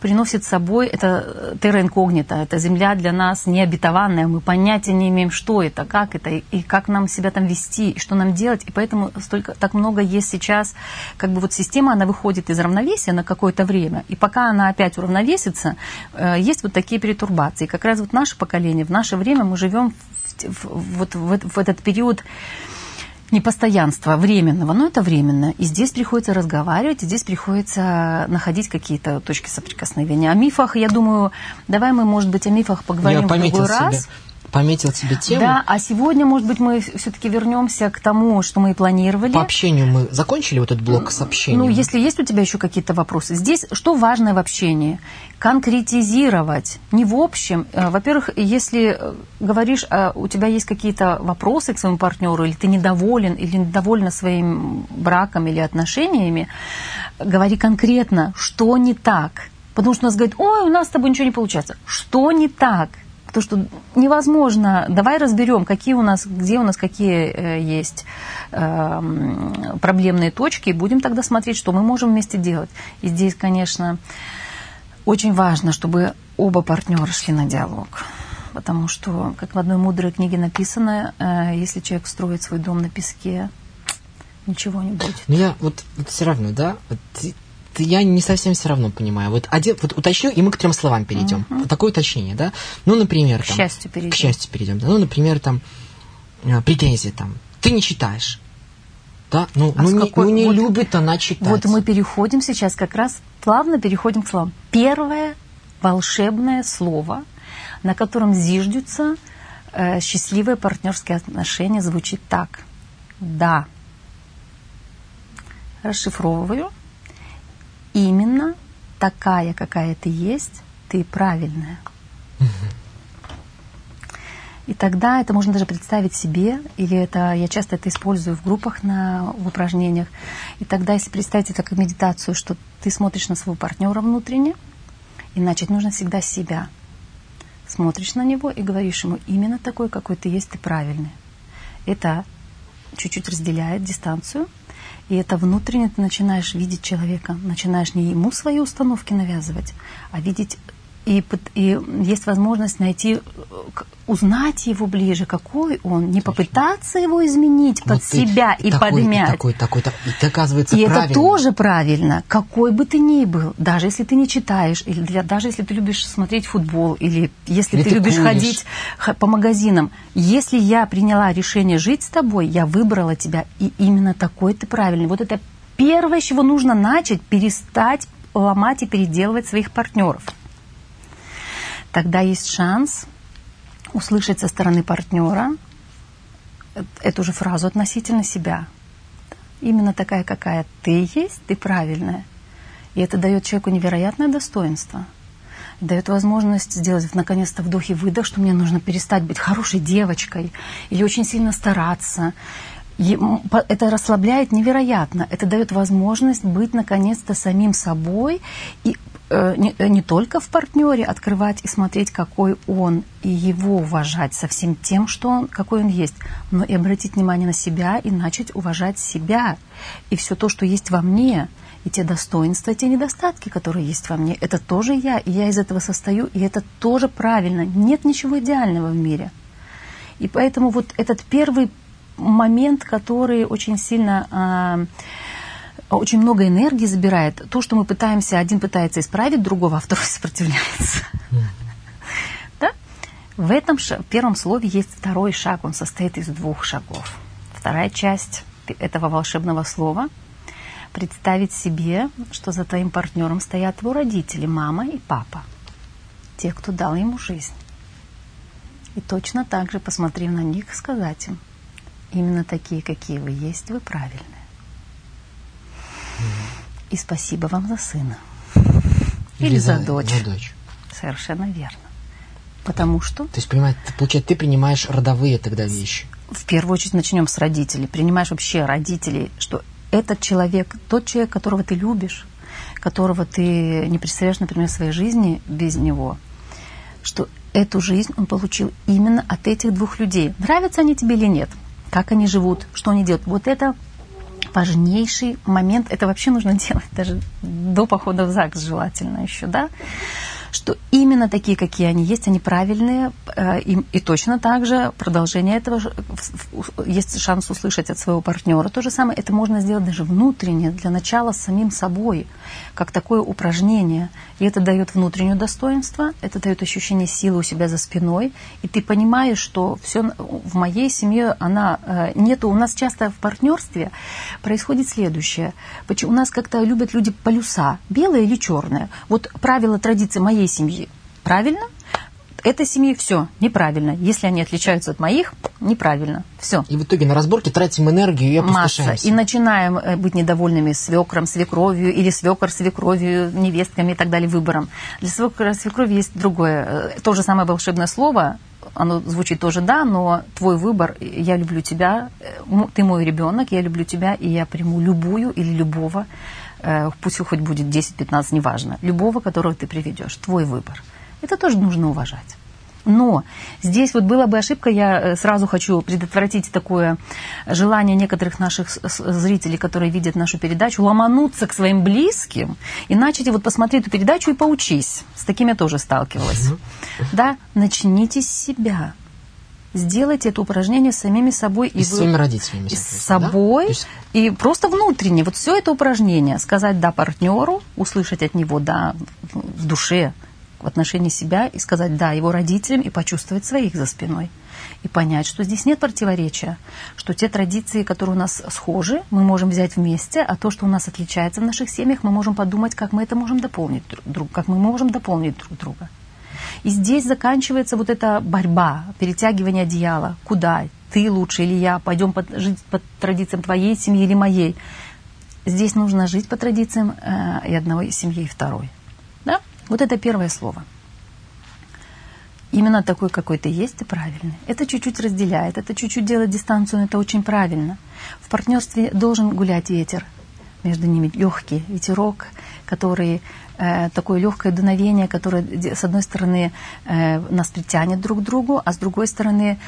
B: приносит с собой, это терра инкогнита, это земля для нас необетованная, мы понятия не имеем, что это, как это и как нам себя себя там вести, и что нам делать. И поэтому столько, так много есть сейчас, как бы вот система, она выходит из равновесия на какое-то время. И пока она опять уравновесится, э, есть вот такие перетурбации. Как раз вот наше поколение, в наше время мы живем в, в, вот в, в этот период непостоянства временного, но это временно. И здесь приходится разговаривать, и здесь приходится находить какие-то точки соприкосновения. О мифах, я думаю, давай мы, может быть, о мифах поговорим я в другой себе. раз
A: пометил себе тему.
B: Да, а сегодня, может быть, мы все-таки вернемся к тому, что мы и планировали.
A: По общению мы закончили вот этот блок с общением?
B: Ну, если есть у тебя еще какие-то вопросы. Здесь что важное в общении? Конкретизировать. Не в общем. Э, во-первых, если э, говоришь, а у тебя есть какие-то вопросы к своему партнеру, или ты недоволен, или недовольна своим браком или отношениями, говори конкретно, что не так. Потому что у нас говорят, ой, у нас с тобой ничего не получается. Что не так? То, что невозможно. Давай разберем, какие у нас, где у нас какие э, есть э, проблемные точки, и будем тогда смотреть, что мы можем вместе делать. И здесь, конечно, очень важно, чтобы оба партнера шли на диалог. Потому что, как в одной мудрой книге написано, э, если человек строит свой дом на песке, ничего не будет.
A: Ну я вот, вот все равно, да, вот я не совсем все равно понимаю. Вот, один, вот уточню, и мы к трем словам перейдем. Uh-huh. Вот такое уточнение, да? Ну, например,
B: к счастью перейдем.
A: К счастью перейдем. Да? Ну, например, там э, претензии там. Ты не читаешь. Да? Ну, а ну, не, какой, ну не вот, любит она читать.
B: Вот мы переходим сейчас как раз, плавно переходим к словам. Первое волшебное слово, на котором зиждутся э, счастливые партнерские отношения, звучит так. Да. Расшифровываю именно такая, какая ты есть, ты правильная. И тогда это можно даже представить себе, или это я часто это использую в группах на в упражнениях. И тогда, если представить это как медитацию, что ты смотришь на своего партнера внутренне, и начать нужно всегда себя. Смотришь на него и говоришь ему, именно такой, какой ты есть, ты правильный. Это чуть-чуть разделяет дистанцию, и это внутренне ты начинаешь видеть человека, начинаешь не ему свои установки навязывать, а видеть и, и есть возможность найти, узнать его ближе, какой он, не попытаться его изменить вот под себя и такой, подмять.
A: И такой, такой, такой, и ты, оказывается,
B: И правильно. это тоже правильно, какой бы ты ни был, даже если ты не читаешь, или для, даже если ты любишь смотреть футбол, или если или ты, ты любишь куришь. ходить по магазинам. Если я приняла решение жить с тобой, я выбрала тебя, и именно такой ты правильный. Вот это первое, с чего нужно начать, перестать ломать и переделывать своих партнеров тогда есть шанс услышать со стороны партнера эту же фразу относительно себя. Именно такая, какая ты есть, ты правильная. И это дает человеку невероятное достоинство. Дает возможность сделать наконец-то вдох и выдох, что мне нужно перестать быть хорошей девочкой или очень сильно стараться. Это расслабляет невероятно. Это дает возможность быть наконец-то самим собой и не, э, не только в партнере открывать и смотреть, какой он, и его уважать со всем тем, что он, какой он есть, но и обратить внимание на себя и начать уважать себя. И все то, что есть во мне, и те достоинства, те недостатки, которые есть во мне, это тоже я, и я из этого состою, и это тоже правильно. Нет ничего идеального в мире. И поэтому вот этот первый момент, который очень сильно... Очень много энергии забирает. То, что мы пытаемся, один пытается исправить другого, а второй [laughs] сопротивляется. Да? В этом первом слове есть второй шаг, он состоит из двух шагов. Вторая часть этого волшебного слова – представить себе, что за твоим партнером стоят его родители, мама и папа, те, кто дал ему жизнь. И точно так же, посмотрев на них, сказать им, именно такие, какие вы есть, вы правильны. И спасибо вам за сына. Или, Или за, за, дочь. за дочь. Совершенно верно. Потому что...
A: То есть, понимаешь, получается, ты принимаешь родовые тогда вещи.
B: В первую очередь начнем с родителей. Принимаешь вообще родителей, что этот человек, тот человек, которого ты любишь, которого ты не представляешь, например, своей жизни без него, что эту жизнь он получил именно от этих двух людей. Нравятся они тебе или нет, как они живут, что они делают. Вот это важнейший момент. Это вообще нужно [laughs] делать даже до похода в ЗАГС желательно еще, да? Что именно такие, какие они есть, они правильные, э, и, и точно так же продолжение этого есть шанс услышать от своего партнера. То же самое, это можно сделать даже внутренне, для начала с самим собой, как такое упражнение. И это дает внутреннее достоинство, это дает ощущение силы у себя за спиной, и ты понимаешь, что все в моей семье, она э, нету, у нас часто в партнерстве происходит следующее. У нас как-то любят люди полюса, белое или черное. Вот правило традиции моей моей семьи правильно, этой семьи все неправильно. Если они отличаются от моих, неправильно. Все.
A: И в итоге на разборке тратим энергию и.
B: Масса. И начинаем э, быть недовольными свекром, свекровью или свекор, свекровью, невестками и так далее, выбором. Для свекра, свекрови есть другое. Э, то же самое волшебное слово, оно звучит тоже да, но твой выбор, я люблю тебя, э, ты мой ребенок, я люблю тебя, и я приму любую или любого пусть хоть будет 10-15, неважно, любого, которого ты приведешь, твой выбор. Это тоже нужно уважать. Но здесь вот была бы ошибка, я э, сразу хочу предотвратить такое желание некоторых наших зрителей, которые видят нашу передачу, ломануться к своим близким и начать вот посмотреть эту передачу и поучись. С таким я тоже сталкивалась. Да, начните с себя сделайте это упражнение с самими собой.
A: И, и с вы, своими родителями.
B: И с собой, да? есть... и просто внутренне. Вот все это упражнение, сказать «да» партнеру, услышать от него «да» в душе, в отношении себя, и сказать «да» его родителям, и почувствовать своих за спиной. И понять, что здесь нет противоречия, что те традиции, которые у нас схожи, мы можем взять вместе, а то, что у нас отличается в наших семьях, мы можем подумать, как мы это можем дополнить друг, как мы можем дополнить друг друга. И здесь заканчивается вот эта борьба, перетягивание одеяла. Куда? Ты лучше или я? Пойдем под, жить по традициям твоей семьи или моей? Здесь нужно жить по традициям э, и одной семьи, и второй. Да? Вот это первое слово. именно такой, какой ты есть, ты правильный. Это чуть-чуть разделяет, это чуть-чуть делает дистанцию, но это очень правильно. В партнерстве должен гулять ветер между ними, легкий ветерок, который такое легкое дуновение, которое с одной стороны э, нас притянет друг к другу, а с другой стороны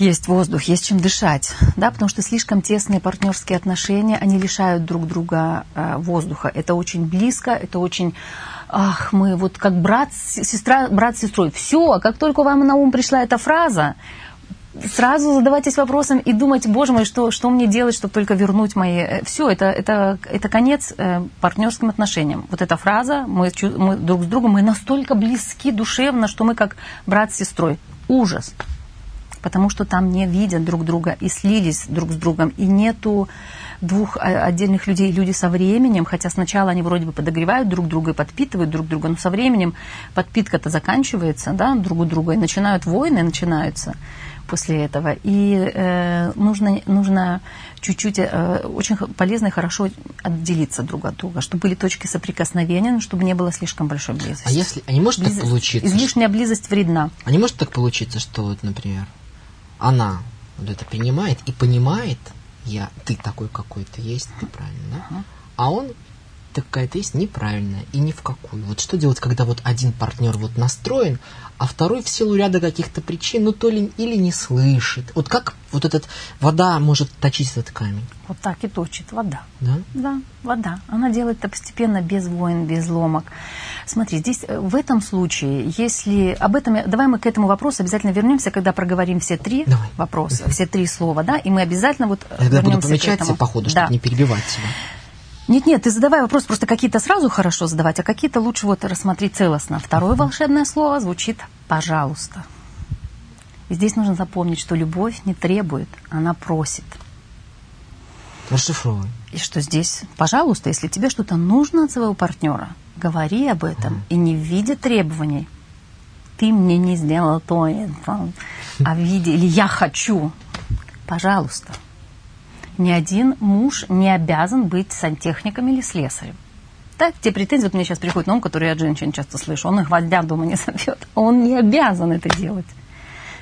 B: есть воздух, есть чем дышать, да, потому что слишком тесные партнерские отношения, они лишают друг друга э, воздуха. Это очень близко, это очень, ах, мы вот как брат, сестра, брат с сестрой. Все, как только вам на ум пришла эта фраза, сразу задавайтесь вопросом и думать, боже мой, что, что мне делать, чтобы только вернуть мои... Э, Все, это, это, это конец э, партнерским отношениям. Вот эта фраза, мы, мы друг с другом, мы настолько близки душевно, что мы как брат с сестрой. Ужас потому что там не видят друг друга и слились друг с другом, и нету двух отдельных людей, люди со временем, хотя сначала они вроде бы подогревают друг друга и подпитывают друг друга, но со временем подпитка-то заканчивается, да, друг у друга, и начинают войны, начинаются после этого. И э, нужно, нужно чуть-чуть, э, очень полезно и хорошо отделиться друг от друга, чтобы были точки соприкосновения, но чтобы не было слишком большой близости. А
A: если, а не может Близ... так получиться?
B: Излишняя близость вредна.
A: А не может так получиться, что вот, например, она вот это принимает и понимает, я, ты такой какой то есть, ты правильно, да? А он ты какая-то есть неправильная и ни в какую. Вот что делать, когда вот один партнер вот настроен, а второй в силу ряда каких-то причин, ну то ли или не слышит. Вот как вот этот вода может точить этот камень?
B: Вот так и точит вода.
A: Да?
B: Да, вода. Она делает это постепенно, без войн, без ломок. Смотри, здесь э, в этом случае, если об этом, давай мы к этому вопросу обязательно вернемся, когда проговорим все три давай. вопроса, все три слова, да, и мы обязательно вот
A: Я вернемся буду помечать к этому. по ходу, чтобы да. не перебивать себя.
B: Нет, нет, ты задавай вопрос, просто какие-то сразу хорошо задавать, а какие-то лучше вот рассмотреть целостно. Второе волшебное слово звучит «пожалуйста». И здесь нужно запомнить, что любовь не требует, она просит.
A: Расшифровывай.
B: И что здесь, пожалуйста, если тебе что-то нужно от своего партнера, говори об этом mm. и не в виде требований. Ты мне не сделал то, а в виде или я хочу. Пожалуйста ни один муж не обязан быть сантехником или слесарем. Так, те претензии, вот мне сейчас приходит на ум, которые я от женщин часто слышу, он их гвоздя дома не [laughs] собьет. Он не обязан это делать.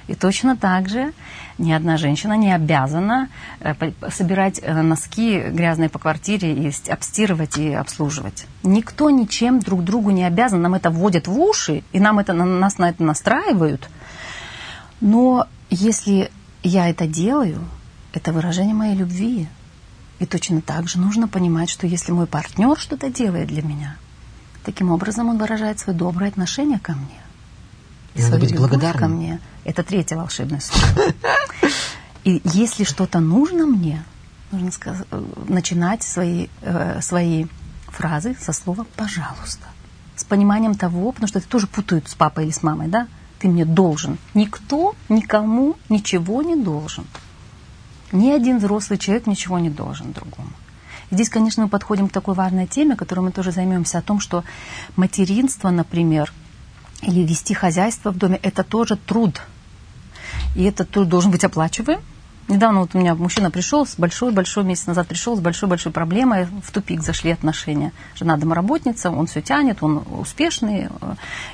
B: И точно так же ни одна женщина не обязана э, собирать э, носки грязные по квартире и обстирывать и обслуживать. Никто ничем друг другу не обязан. Нам это вводят в уши, и нам это, нас на это настраивают. Но если я это делаю, это выражение моей любви. И точно так же нужно понимать, что если мой партнер что-то делает для меня, таким образом он выражает свое доброе отношение ко мне.
A: И свою быть любовь
B: ко мне. Это третье волшебное слово. И если что-то нужно мне, нужно сказать, начинать свои, э, свои фразы со слова «пожалуйста». С пониманием того, потому что это тоже путают с папой или с мамой, да? Ты мне должен. Никто никому ничего не должен. Ни один взрослый человек ничего не должен другому. здесь, конечно, мы подходим к такой важной теме, которой мы тоже займемся, о том, что материнство, например, или вести хозяйство в доме, это тоже труд. И этот труд должен быть оплачиваем. Недавно вот у меня мужчина пришел с большой-большой, месяц назад пришел с большой-большой проблемой, в тупик зашли отношения. Жена домоработница, он все тянет, он успешный.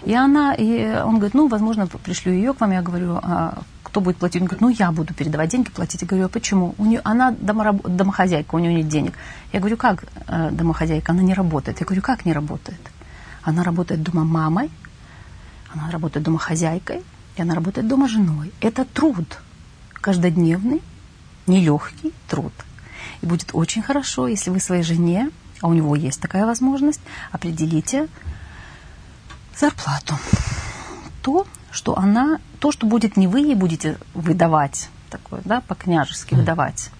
B: И она, и он говорит, ну, возможно, пришлю ее к вам. Я говорю, а кто будет платить? Он говорит, ну я буду передавать деньги, платить. Я говорю, а почему? У нее, она домораб... домохозяйка, у нее нет денег. Я говорю, как э, домохозяйка? Она не работает. Я говорю, как не работает? Она работает дома мамой, она работает домохозяйкой, и она работает дома женой. Это труд каждодневный, нелегкий труд. И будет очень хорошо, если вы своей жене, а у него есть такая возможность, определите зарплату. То, что она, то, что будет не вы ей будете выдавать, такое, да, по-княжески mm. выдавать.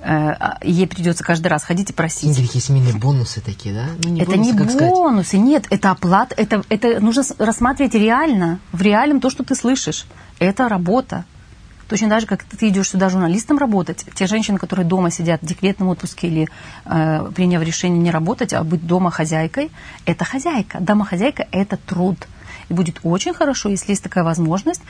B: Э, а ей придется каждый раз ходить и просить.
A: Какие семейные бонусы такие, да?
B: Ну, не это бонусы, не бонусы, сказать. нет, это оплата, это, это нужно рассматривать реально, в реальном то, что ты слышишь. Это работа. Точно так же, как ты идешь сюда журналистом работать, те женщины, которые дома сидят в декретном отпуске или э, приняв решение не работать, а быть дома хозяйкой, это хозяйка. Домохозяйка – это труд. И будет очень хорошо, если есть такая возможность,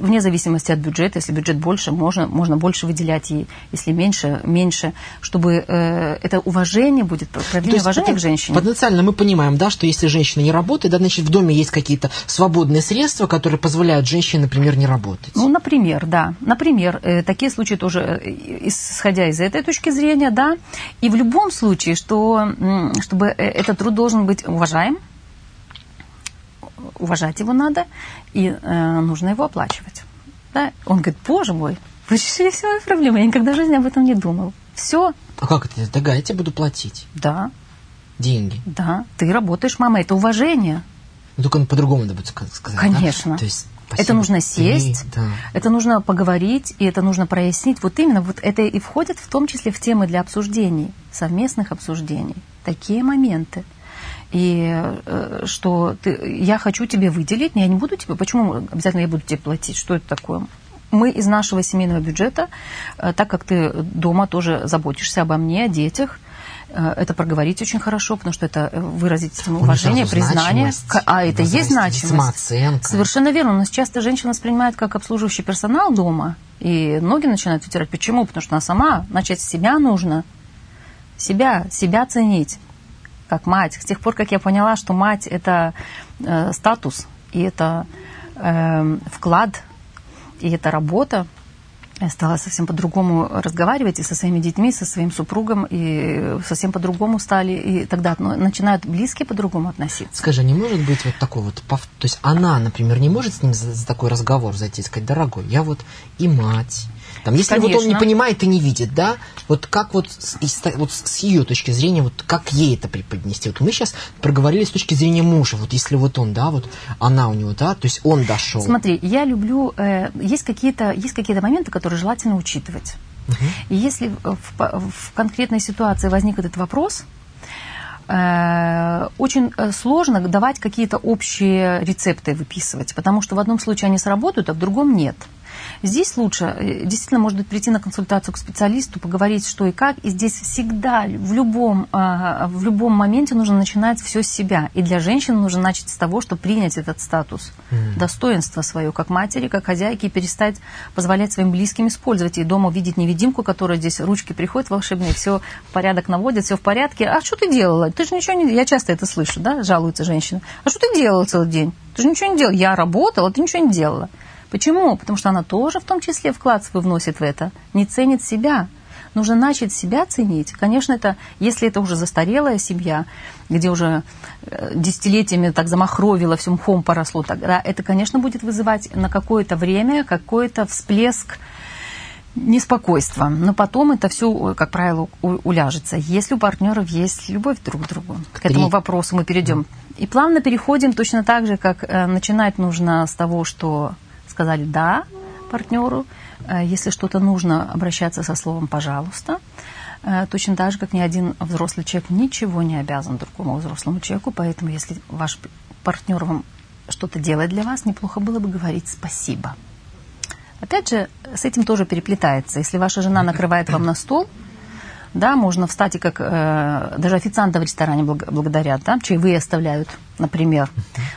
B: вне зависимости от бюджета, если бюджет больше, можно, можно больше выделять, и если меньше, меньше, чтобы э, это уважение будет, проявление уважения к женщине.
A: Потенциально мы понимаем, да, что если женщина не работает, да, значит, в доме есть какие-то свободные средства, которые позволяют женщине, например, не работать.
B: Ну, например, да. Например, э, такие случаи тоже, э, исходя из этой точки зрения, да. И в любом случае, что, чтобы э, этот труд должен быть уважаем, уважать его надо, и э, нужно его оплачивать. Да? Он говорит, боже мой, вы решили все мои проблемы, я никогда в жизни об этом не думал. Все.
A: А как это? Дага, я тебе буду платить.
B: Да.
A: Деньги.
B: Да. Ты работаешь, мама, это уважение.
A: Ну, только по-другому надо будет сказать.
B: Конечно.
A: Да? То есть
B: Спасибо. Это нужно сесть, ты, да. это нужно поговорить, и это нужно прояснить. Вот именно вот это и входит в том числе в темы для обсуждений, совместных обсуждений. Такие моменты. И э, что ты, я хочу тебе выделить, я не буду тебе, почему обязательно я буду тебе платить, что это такое? Мы из нашего семейного бюджета, э, так как ты дома тоже заботишься обо мне, о детях, Э, это проговорить очень хорошо, потому что это выразить уважение, признание. А это есть значимость.
A: Самооценка.
B: Совершенно верно. У нас часто женщина воспринимает как обслуживающий персонал дома, и ноги начинают вытирать. Почему? Потому что она сама, начать с себя нужно. Себя, себя ценить, как мать. С тех пор, как я поняла, что мать – это э, статус, и это э, вклад, и это работа, я стала совсем по-другому разговаривать и со своими детьми, и со своим супругом, и совсем по-другому стали, и тогда ну, начинают близкие по-другому относиться.
A: Скажи, не может быть вот такой вот, то есть она, например, не может с ним за, за такой разговор зайти и сказать, дорогой, я вот и мать, там, если Конечно. вот он не понимает и не видит, да, вот как вот с, вот с ее точки зрения, вот как ей это преподнести? Вот мы сейчас проговорили с точки зрения мужа, вот если вот он, да, вот она у него, да, то есть он дошел.
B: Смотри, я люблю, э, есть какие-то есть какие-то моменты, которые желательно учитывать. Угу. И если в, в конкретной ситуации возник этот вопрос, э, очень э, сложно давать какие-то общие рецепты выписывать, потому что в одном случае они сработают, а в другом нет. Здесь лучше э, действительно, может быть, прийти на консультацию к специалисту, поговорить, что и как. И здесь всегда, в любом, а, в любом моменте нужно начинать все с себя. И для женщины нужно начать с того, чтобы принять этот статус, mm. достоинство свое, как матери, как хозяйки, и перестать позволять своим близким использовать. И дома видеть невидимку, которая здесь ручки приходит волшебные, все в порядок наводит, все в порядке. А что ты делала? Ты же ничего не... Я часто это слышу, да, жалуются женщины. А что ты делала целый день? Ты же ничего не делала. Я работала, ты ничего не делала. Почему? Потому что она тоже в том числе вклад свой вносит в это, не ценит себя. Нужно начать себя ценить. Конечно, это, если это уже застарелая семья, где уже э, десятилетиями так замахровило, всем мхом поросло, тогда это, конечно, будет вызывать на какое-то время какой-то всплеск неспокойства. Но потом это все, как правило, уляжется. Если у партнеров есть любовь друг к другу. К этому вопросу мы перейдем. И плавно переходим точно так же, как э, начинать нужно с того, что сказали «да» партнеру. Э, если что-то нужно, обращаться со словом «пожалуйста». Э, точно так же, как ни один взрослый человек ничего не обязан другому взрослому человеку, поэтому если ваш партнер вам что-то делает для вас, неплохо было бы говорить «спасибо». Опять же, с этим тоже переплетается. Если ваша жена накрывает вам на стол, да, можно встать и как э, даже официанты в ресторане благодарят, да, чаевые оставляют, например.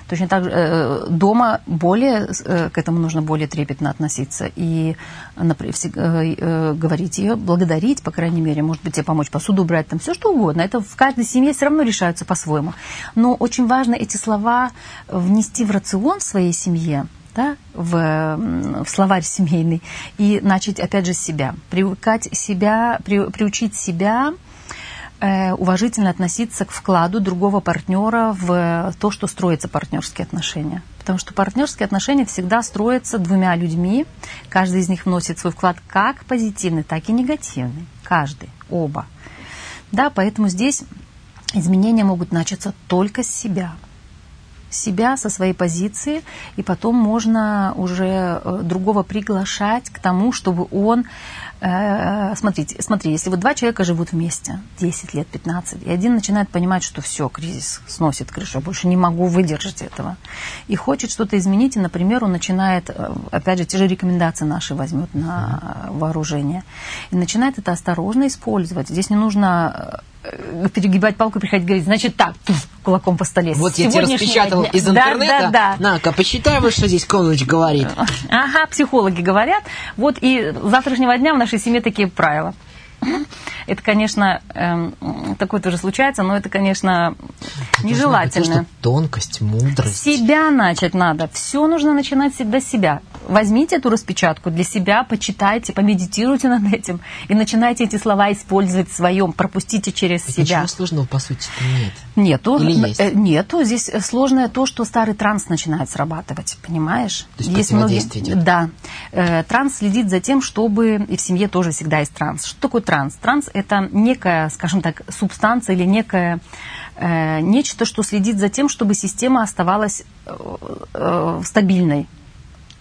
B: Точно так же э, дома более э, к этому нужно более трепетно относиться и например, э, э, говорить ее, благодарить, по крайней мере, может быть, тебе помочь посуду убрать, там все что угодно. Это в каждой семье все равно решаются по-своему. Но очень важно эти слова внести в рацион в своей семье, да, в, в словарь семейный и начать, опять же, себя. Привыкать себя, при, приучить себя э, уважительно относиться к вкладу другого партнера в то, что строятся партнерские отношения. Потому что партнерские отношения всегда строятся двумя людьми. Каждый из них вносит свой вклад как позитивный, так и негативный. Каждый, оба. Да, поэтому здесь изменения могут начаться только с себя – себя со своей позиции, и потом можно уже э, другого приглашать к тому, чтобы он смотрите, смотри, если вот два человека живут вместе, 10 лет, 15, и один начинает понимать, что все, кризис сносит крышу, я больше не могу выдержать этого, и хочет что-то изменить, и, например, он начинает, э, опять же, те же рекомендации наши возьмет на вооружение, и начинает это осторожно использовать. Здесь не нужно э, перегибать палку и приходить говорить, значит так, кулаком по столе.
A: Вот я тебе распечатал дня. из интернета. Да, да, да. На-ка, почитай, вот что здесь Коныч говорит.
B: Ага, психологи говорят. Вот и с завтрашнего дня в нашей семье такие правила. Это, конечно, эм, такое тоже случается, но это, конечно, нежелательно.
A: Быть, тонкость, мудрость.
B: Себя начать надо. Все нужно начинать всегда с себя. Возьмите эту распечатку для себя, почитайте, помедитируйте над этим и начинайте эти слова использовать в своем, пропустите через
A: Ведь
B: себя.
A: Ничего сложного, по сути, нет.
B: Нету.
A: Или есть? Э,
B: нету. Здесь сложное то, что старый транс начинает срабатывать, понимаешь?
A: То есть, есть многие... идет.
B: Да. Э, транс следит за тем, чтобы... И в семье тоже всегда есть транс. Что такое транс? Транс – это некая, скажем так, субстанция или некая э, нечто, что следит за тем, чтобы система оставалась стабильной.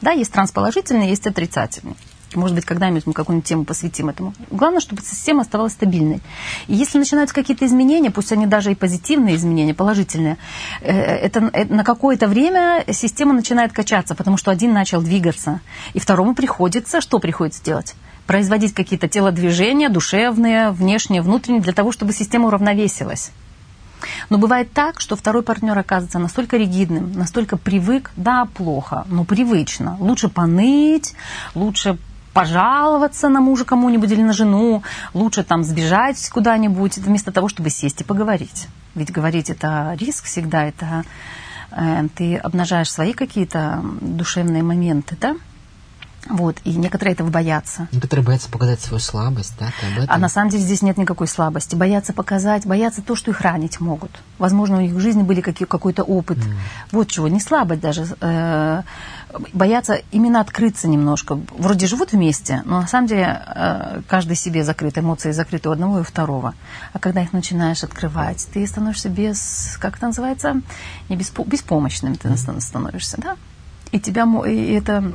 B: Да, есть транс положительный, есть отрицательный. Может быть, когда-нибудь мы какую-нибудь тему посвятим этому. Главное, чтобы система оставалась стабильной. И если начинаются какие-то изменения, пусть они даже и позитивные изменения, положительные, э, это, это на какое-то время система начинает качаться, потому что один начал двигаться, и второму приходится, что приходится делать? Производить какие-то телодвижения, душевные, внешние, внутренние, для того, чтобы система уравновесилась. Но бывает так, что второй партнер оказывается настолько ригидным, настолько привык, да, плохо, но привычно. Лучше поныть, лучше пожаловаться на мужа кому-нибудь или на жену, лучше там сбежать куда-нибудь, вместо того, чтобы сесть и поговорить. Ведь говорить это риск всегда, это э, ты обнажаешь свои какие-то душевные моменты, да? Вот, и некоторые этого боятся.
A: Некоторые боятся показать свою слабость, да, об этом?
B: А на самом деле здесь нет никакой слабости. Боятся показать, боятся то, что их ранить могут. Возможно, у них в жизни были какие, какой-то опыт. Mm. Вот чего, не слабость даже. Э, боятся именно открыться немножко. Вроде живут вместе, но на самом деле э, каждый себе закрыт, эмоции закрыты у одного и у второго. А когда их начинаешь открывать, ты становишься без, как это называется, не беспо, беспомощным ты mm. становишься, да? И тебя, и это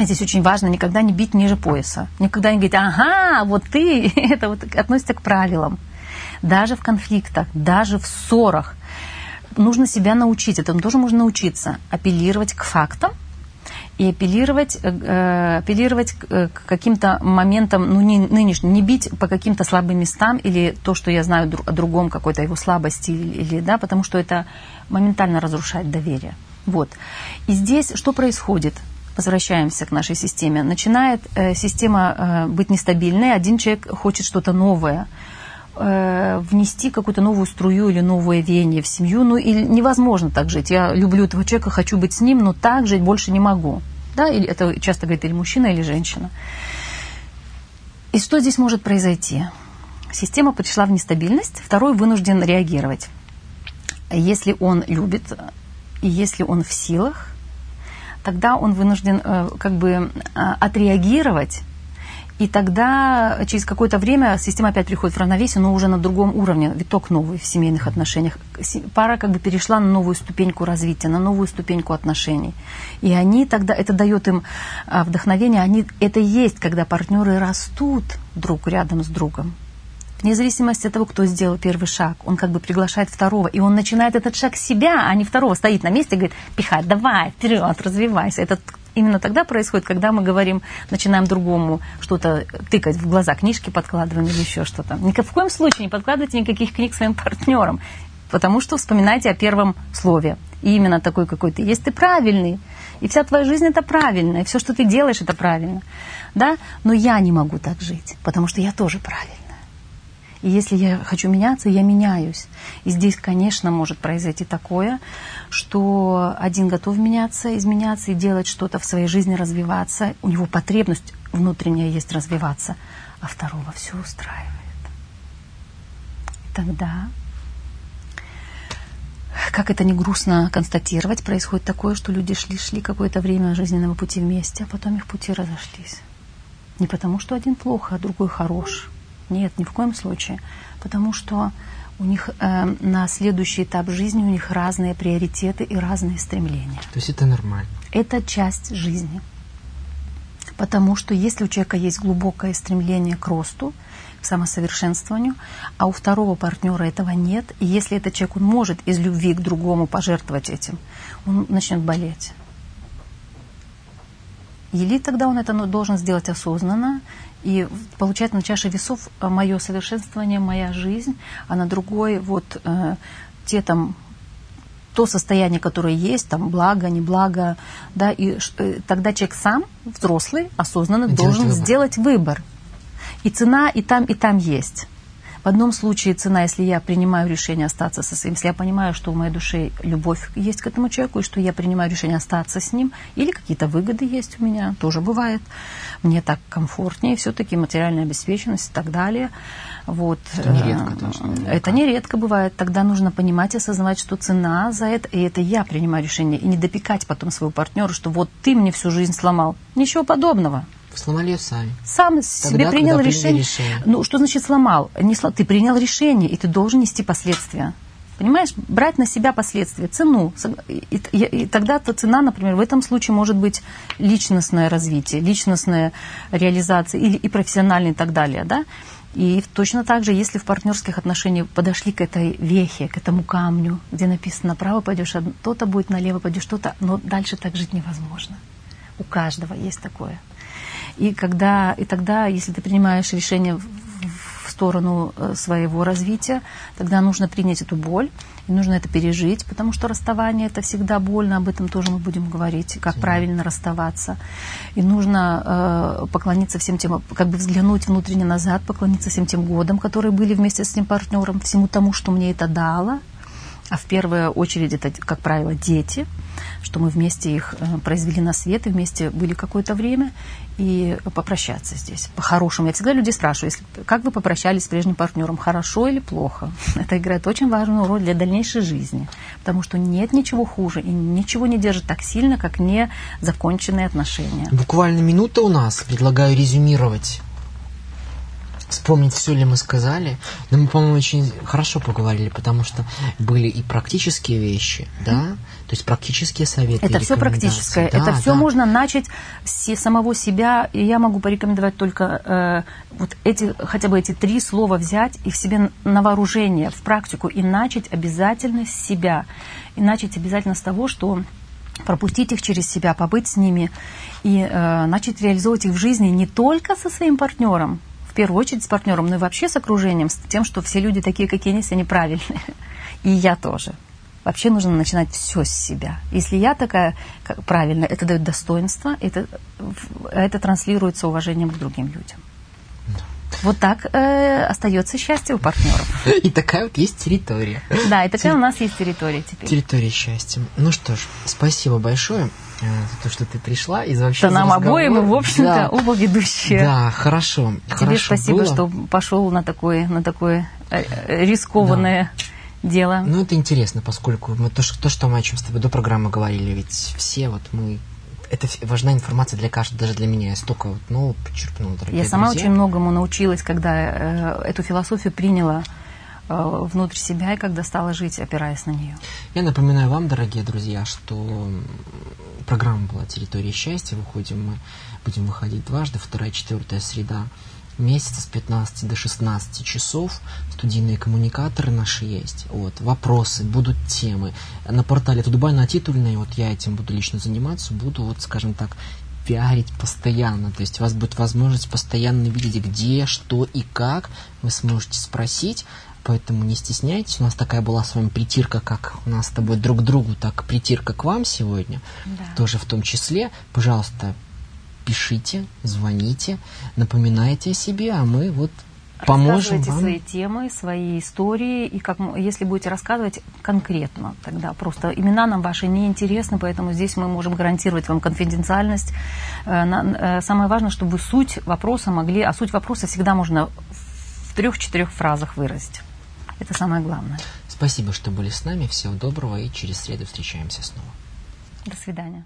B: Здесь очень важно никогда не бить ниже пояса. Никогда не говорить, ага, вот ты, [laughs] это вот относится к правилам. Даже в конфликтах, даже в ссорах нужно себя научить, этому тоже можно научиться, апеллировать к фактам и апеллировать, э, э апеллировать э, к каким-то моментам, ну, не нынешним, не бить по каким-то слабым местам или то, что я знаю о другом, какой-то его слабости, или, или, да, потому что это моментально разрушает доверие. Вот. И здесь что происходит? Возвращаемся к нашей системе, начинает э, система э, быть нестабильной, один человек хочет что-то новое, э, внести какую-то новую струю или новое веяние в семью, ну и невозможно так жить. Я люблю этого человека, хочу быть с ним, но так жить больше не могу. Да, или это часто говорит или мужчина, или женщина. И что здесь может произойти? Система пришла в нестабильность, второй вынужден реагировать. Если он любит, и если он в силах, тогда он вынужден э, как бы э, отреагировать и тогда через какое-то время система опять приходит в равновесие, но уже на другом уровне, виток новый в семейных отношениях. Пара как бы перешла на новую ступеньку развития, на новую ступеньку отношений. И они тогда, это дает им э, вдохновение, они, это есть, когда партнеры растут друг рядом с другом вне зависимости от того, кто сделал первый шаг, он как бы приглашает второго, и он начинает этот шаг себя, а не второго, стоит на месте и говорит, пихай, давай, вперед, развивайся. Это именно тогда происходит, когда мы говорим, начинаем другому что-то тыкать в глаза, книжки подкладываем или еще что-то. Ни в коем случае не подкладывайте никаких книг своим партнерам, потому что вспоминайте о первом слове. И именно такой, какой ты есть, ты правильный. И вся твоя жизнь это правильно, и все, что ты делаешь, это правильно. Да? Но я не могу так жить, потому что я тоже правильный. И если я хочу меняться, я меняюсь. И здесь, конечно, может произойти такое, что один готов меняться, изменяться и делать что-то в своей жизни, развиваться. У него потребность внутренняя есть развиваться, а второго все устраивает. И тогда, как это не грустно констатировать, происходит такое, что люди шли-шли какое-то время жизненного пути вместе, а потом их пути разошлись. Не потому, что один плохо, а другой хорош – нет, ни в коем случае. Потому что у них э, на следующий этап жизни у них разные приоритеты и разные стремления.
A: То есть это нормально?
B: Это часть жизни. Потому что если у человека есть глубокое стремление к росту, к самосовершенствованию, а у второго партнера этого нет, и если этот человек он может из любви к другому пожертвовать этим, он начнет болеть. Или тогда он это ну, должен сделать осознанно, и получать на чаше весов э, мое совершенствование, моя жизнь, а на другой вот э, те там то состояние, которое есть, там благо, не благо, да, и э, тогда человек сам, взрослый, осознанно Делать должен выбор. сделать выбор. И цена и там, и там есть. В одном случае цена, если я принимаю решение остаться со своим, если я понимаю, что в моей душе любовь есть к этому человеку, и что я принимаю решение остаться с ним, или какие-то выгоды есть у меня, тоже бывает. Мне так комфортнее, все-таки материальная обеспеченность и так далее. Вот.
A: Это нередко тоже.
B: Это нередко бывает. Тогда нужно понимать и осознавать, что цена за это, и это я принимаю решение, и не допекать потом своего партнера, что вот ты мне всю жизнь сломал. Ничего подобного.
A: Сломали ее сами.
B: Сам Тогда, себе принял решение. решение. Ну, что значит сломал? Не слом... Ты принял решение, и ты должен нести последствия. Понимаешь, брать на себя последствия, цену. И, и, и тогда-то цена, например, в этом случае может быть личностное развитие, личностная реализация или и профессиональная и так далее. Да? И точно так же, если в партнерских отношениях подошли к этой вехе, к этому камню, где написано направо пойдешь, то-то будет налево пойдешь, что-то, но дальше так жить невозможно. У каждого есть такое. И, когда, и тогда, если ты принимаешь решение в, сторону э, своего развития, тогда нужно принять эту боль, и нужно это пережить, потому что расставание это всегда больно, об этом тоже мы будем говорить, как правильно расставаться. И нужно э, поклониться всем тем, как бы взглянуть внутренне назад, поклониться всем тем годам, которые были вместе с этим партнером, всему тому, что мне это дало, а в первую очередь это, как правило, дети, что мы вместе их э, произвели на свет и вместе были какое-то время, и попрощаться здесь. По-хорошему. Я всегда людей спрашиваю, если, как вы попрощались с прежним партнером, хорошо или плохо? [laughs] Это играет очень важную роль для дальнейшей жизни, потому что нет ничего хуже и ничего не держит так сильно, как не законченные отношения.
A: Буквально минута у нас. Предлагаю резюмировать вспомнить, все ли мы сказали. Но мы, по-моему, очень хорошо поговорили, потому что были и практические вещи, да, то есть практические советы.
B: Это все практическое. Да, это все да. можно начать с самого себя. И я могу порекомендовать только э, вот эти, хотя бы эти три слова взять и в себе на вооружение, в практику, и начать обязательно с себя. И начать обязательно с того, что пропустить их через себя, побыть с ними и э, начать реализовывать их в жизни не только со своим партнером, в первую очередь с партнером, но и вообще с окружением, с тем, что все люди такие, какие они, все неправильные. [laughs] И я тоже. Вообще нужно начинать все с себя. Если я такая как, правильно, это дает достоинство, это, это транслируется уважением к другим людям. Вот так э, остается счастье у партнеров. [laughs]
A: И такая вот есть территория.
B: Да, и такая Терри... у нас есть территория теперь.
A: Территория счастья. Ну что ж, спасибо большое. Э, за то, что ты пришла. И вообще
B: да нам обоим, мы, в общем-то, да. оба ведущие.
A: Да, хорошо.
B: Тебе
A: хорошо
B: спасибо,
A: было.
B: что пошел на такое, на такое э, э, рискованное да. дело.
A: Ну, это интересно, поскольку мы то, что, то, что мы о чем с тобой до программы говорили, ведь все вот мы это важна информация для каждого, даже для меня. Я столько вот, ну, подчеркнула,
B: дорогие Я сама друзья. очень многому научилась, когда э, эту философию приняла Э, внутрь себя и когда стала жить, опираясь на нее.
A: Я напоминаю вам, дорогие друзья, что программа была «Территория счастья». Выходим мы, будем выходить дважды, вторая, четвертая среда месяца с 15 до 16 часов. Студийные коммуникаторы наши есть. Вот, вопросы, будут темы. На портале Тудбай титульной, вот я этим буду лично заниматься, буду, вот, скажем так, пиарить постоянно. То есть у вас будет возможность постоянно видеть, где, что и как. Вы сможете спросить. Поэтому не стесняйтесь. У нас такая была с вами притирка, как у нас с тобой друг к другу, так притирка к вам сегодня. Да. Тоже в том числе. Пожалуйста, пишите, звоните, напоминайте о себе, а мы вот поможем
B: вам. свои темы, свои истории, и как, если будете рассказывать конкретно, тогда просто имена нам ваши не интересны, поэтому здесь мы можем гарантировать вам конфиденциальность. Э, э, самое важное, чтобы вы суть вопроса могли, а суть вопроса всегда можно в трех-четырех фразах выразить. Это самое главное.
A: Спасибо, что были с нами. Всего доброго и через среду встречаемся снова.
B: До свидания.